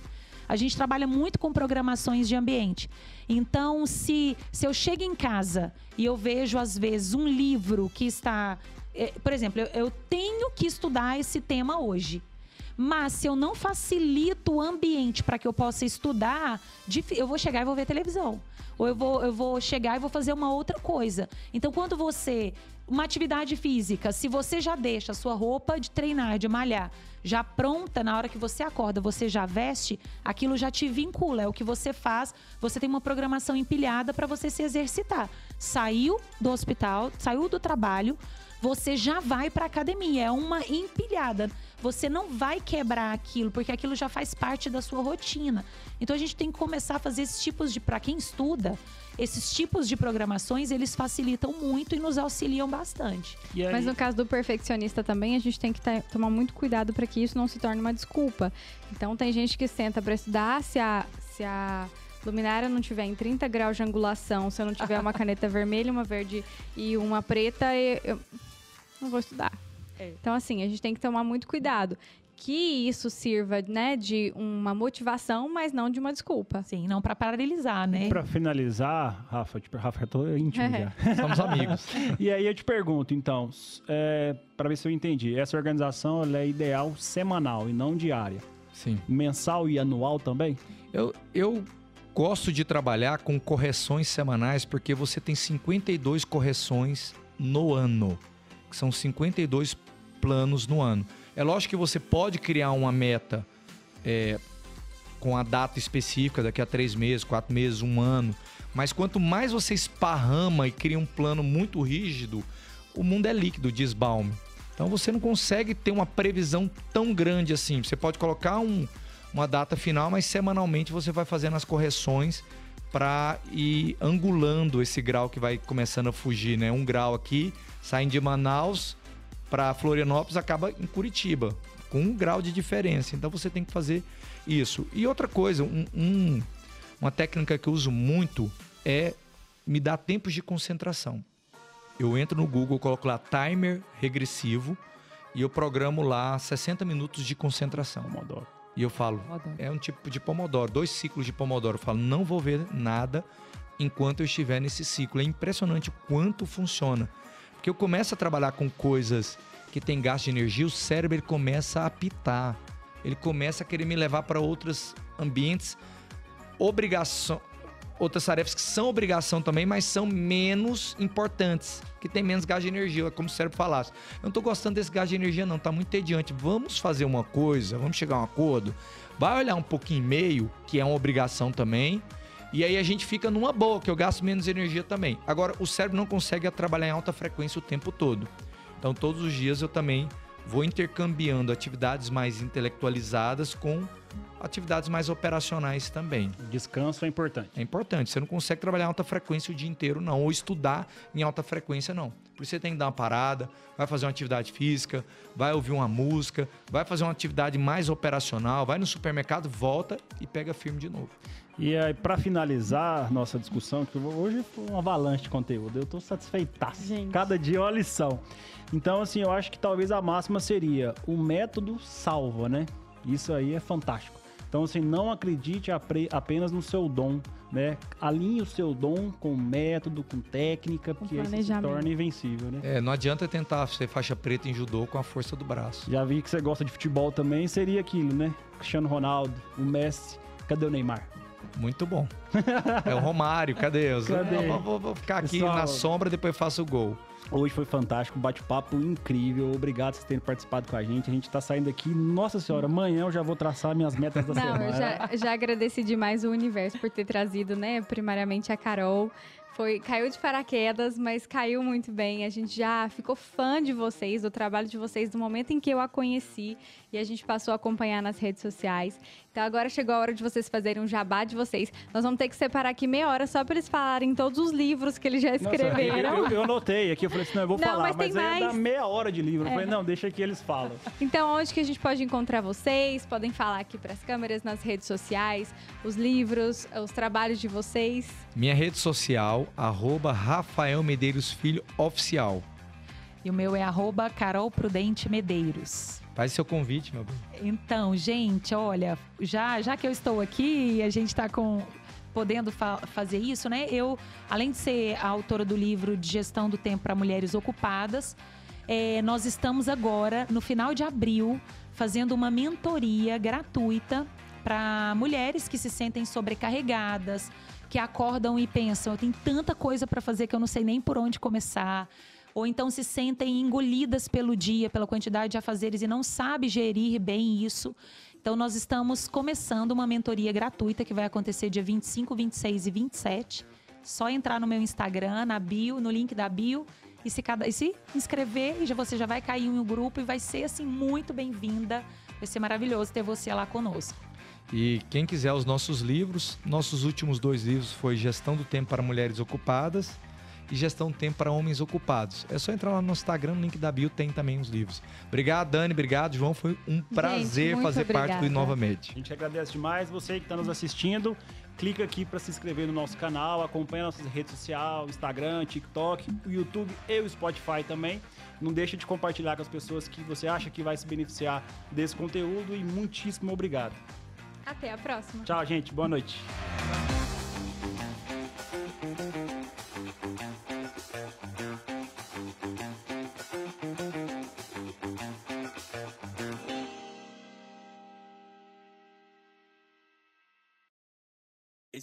A gente trabalha muito com programações de ambiente. Então, se, se eu chego em casa e eu vejo, às vezes, um livro que está. É, por exemplo, eu, eu tenho que estudar esse tema hoje. Mas se eu não facilito o ambiente para que eu possa estudar, eu vou chegar e vou ver televisão. Ou eu vou, eu vou chegar e vou fazer uma outra coisa. Então, quando você. Uma atividade física, se você já deixa a sua roupa de treinar, de malhar, já pronta na hora que você acorda, você já veste, aquilo já te vincula, é o que você faz, você tem uma programação empilhada para você se exercitar. Saiu do hospital, saiu do trabalho, você já vai para academia, é uma empilhada. Você não vai quebrar aquilo, porque aquilo já faz parte da sua rotina. Então a gente tem que começar a fazer esses tipos de para quem estuda, esses tipos de programações, eles facilitam muito e nos auxiliam bastante.
Mas no caso do perfeccionista também, a gente tem que tomar muito cuidado para que isso não se torne uma desculpa. Então tem gente que senta para estudar, se a, se a luminária não tiver em 30 graus de angulação, se eu não tiver uma caneta vermelha, uma verde e uma preta, eu, eu não vou estudar. É. Então, assim, a gente tem que tomar muito cuidado que isso sirva, né, de uma motivação, mas não de uma desculpa.
Sim, não para paralisar, né?
Para finalizar, Rafa, tipo, Rafa, eu tô íntimo é.
já. Somos amigos.
e aí eu te pergunto, então, é, para ver se eu entendi, essa organização ela é ideal semanal e não diária.
Sim.
Mensal e anual também?
Eu, eu gosto de trabalhar com correções semanais porque você tem 52 correções no ano, que são 52 planos no ano. É lógico que você pode criar uma meta é, com a data específica, daqui a três meses, quatro meses, um ano. Mas quanto mais você esparrama e cria um plano muito rígido, o mundo é líquido, diz Baum. Então você não consegue ter uma previsão tão grande assim. Você pode colocar um, uma data final, mas semanalmente você vai fazendo as correções para ir angulando esse grau que vai começando a fugir, né? Um grau aqui, saindo de Manaus para Florianópolis, acaba em Curitiba, com um grau de diferença. Então você tem que fazer isso. E outra coisa, um, um, uma técnica que eu uso muito é me dar tempos de concentração. Eu entro no Google, coloco lá timer regressivo e eu programo lá 60 minutos de concentração.
Pomodoro.
E eu falo, é um tipo de pomodoro, dois ciclos de pomodoro. Eu falo, não vou ver nada enquanto eu estiver nesse ciclo. É impressionante o quanto funciona. Porque eu começo a trabalhar com coisas que tem gasto de energia, o cérebro ele começa a apitar. Ele começa a querer me levar para outros ambientes, obrigação, outras tarefas que são obrigação também, mas são menos importantes, que tem menos gasto de energia, é como o cérebro falasse. Eu não tô gostando desse gasto de energia não, tá muito tediante. Vamos fazer uma coisa, vamos chegar a um acordo. Vai olhar um pouquinho e meio, que é uma obrigação também, e aí a gente fica numa boa, que eu gasto menos energia também. Agora, o cérebro não consegue trabalhar em alta frequência o tempo todo. Então, todos os dias eu também vou intercambiando atividades mais intelectualizadas com atividades mais operacionais também.
Descanso é importante.
É importante. Você não consegue trabalhar em alta frequência o dia inteiro, não. Ou estudar em alta frequência, não. Por isso você tem que dar uma parada, vai fazer uma atividade física, vai ouvir uma música, vai fazer uma atividade mais operacional, vai no supermercado, volta e pega firme de novo.
E aí, pra finalizar nossa discussão, que hoje foi uma avalanche de conteúdo, eu tô satisfeitaço.
Gente.
Cada dia é uma lição. Então, assim, eu acho que talvez a máxima seria o método salva, né? Isso aí é fantástico. Então, assim, não acredite apenas no seu dom, né? Alinhe o seu dom com método, com técnica, porque aí você se torna invencível, né?
É, não adianta tentar ser faixa preta em judô com a força do braço.
Já vi que você gosta de futebol também, seria aquilo, né? Cristiano Ronaldo, o Messi, cadê o Neymar?
Muito bom. É o Romário, cadê? Eu
Cadê?
Vou, vou- vou ficar aqui
Pessoal-
na sombra, depois faço o gol.
Hoje foi fantástico, um bate-papo incrível. Obrigado por vocês terem participado com a gente. A gente tá saindo aqui. Nossa senhora, amanhã eu já vou traçar minhas metas da
Não,
semana.
eu já, já agradeci demais o universo por ter trazido, né, primariamente a Carol. Foi, caiu de paraquedas, mas caiu muito bem. A gente já ficou fã de vocês, do trabalho de vocês, do momento em que eu a conheci. E a gente passou a acompanhar nas redes sociais. Então agora chegou a hora de vocês fazerem um jabá de vocês. Nós vamos ter que separar aqui meia hora só para eles falarem todos os livros que eles já
Nossa,
escreveram.
eu, eu anotei aqui, eu falei assim, não, eu vou
Não,
falar,
mas tem
mas, aí dá
mais. É.
meia hora de livro. Eu falei, não, deixa que eles falam.
Então, onde que a gente pode encontrar vocês? Podem falar aqui para as câmeras, nas redes sociais, os livros, os trabalhos de vocês.
Minha rede social, arroba Rafael Medeiros Filho Oficial.
E o meu é arroba Carol Prudente Medeiros.
Faz seu convite, meu bem.
Então, gente, olha, já, já que eu estou aqui e a gente está com podendo fa- fazer isso, né? Eu, além de ser a autora do livro de gestão do tempo para mulheres ocupadas, eh, nós estamos agora, no final de abril, fazendo uma mentoria gratuita para mulheres que se sentem sobrecarregadas, que acordam e pensam, eu tenho tanta coisa para fazer que eu não sei nem por onde começar ou então se sentem engolidas pelo dia, pela quantidade de afazeres e não sabe gerir bem isso. Então nós estamos começando uma mentoria gratuita que vai acontecer dia 25, 26 e 27. Só entrar no meu Instagram, na bio, no link da bio e se, cada, e se inscrever e já, você já vai cair em um grupo e vai ser assim muito bem-vinda. Vai ser maravilhoso ter você lá conosco.
E quem quiser os nossos livros, nossos últimos dois livros foi Gestão do Tempo para Mulheres Ocupadas e Gestão do Tempo para Homens Ocupados. É só entrar lá no Instagram, no link da bio tem também os livros. Obrigado, Dani, obrigado, João. Foi um prazer
muito
fazer parte do
obrigada.
Inovamente.
A gente agradece demais você que está nos assistindo. Clica aqui para se inscrever no nosso canal, acompanha nossas redes sociais, Instagram, TikTok, o YouTube e o Spotify também. Não deixa de compartilhar com as pessoas que você acha que vai se beneficiar desse conteúdo e muitíssimo obrigado.
Até a próxima.
Tchau, gente. Boa noite.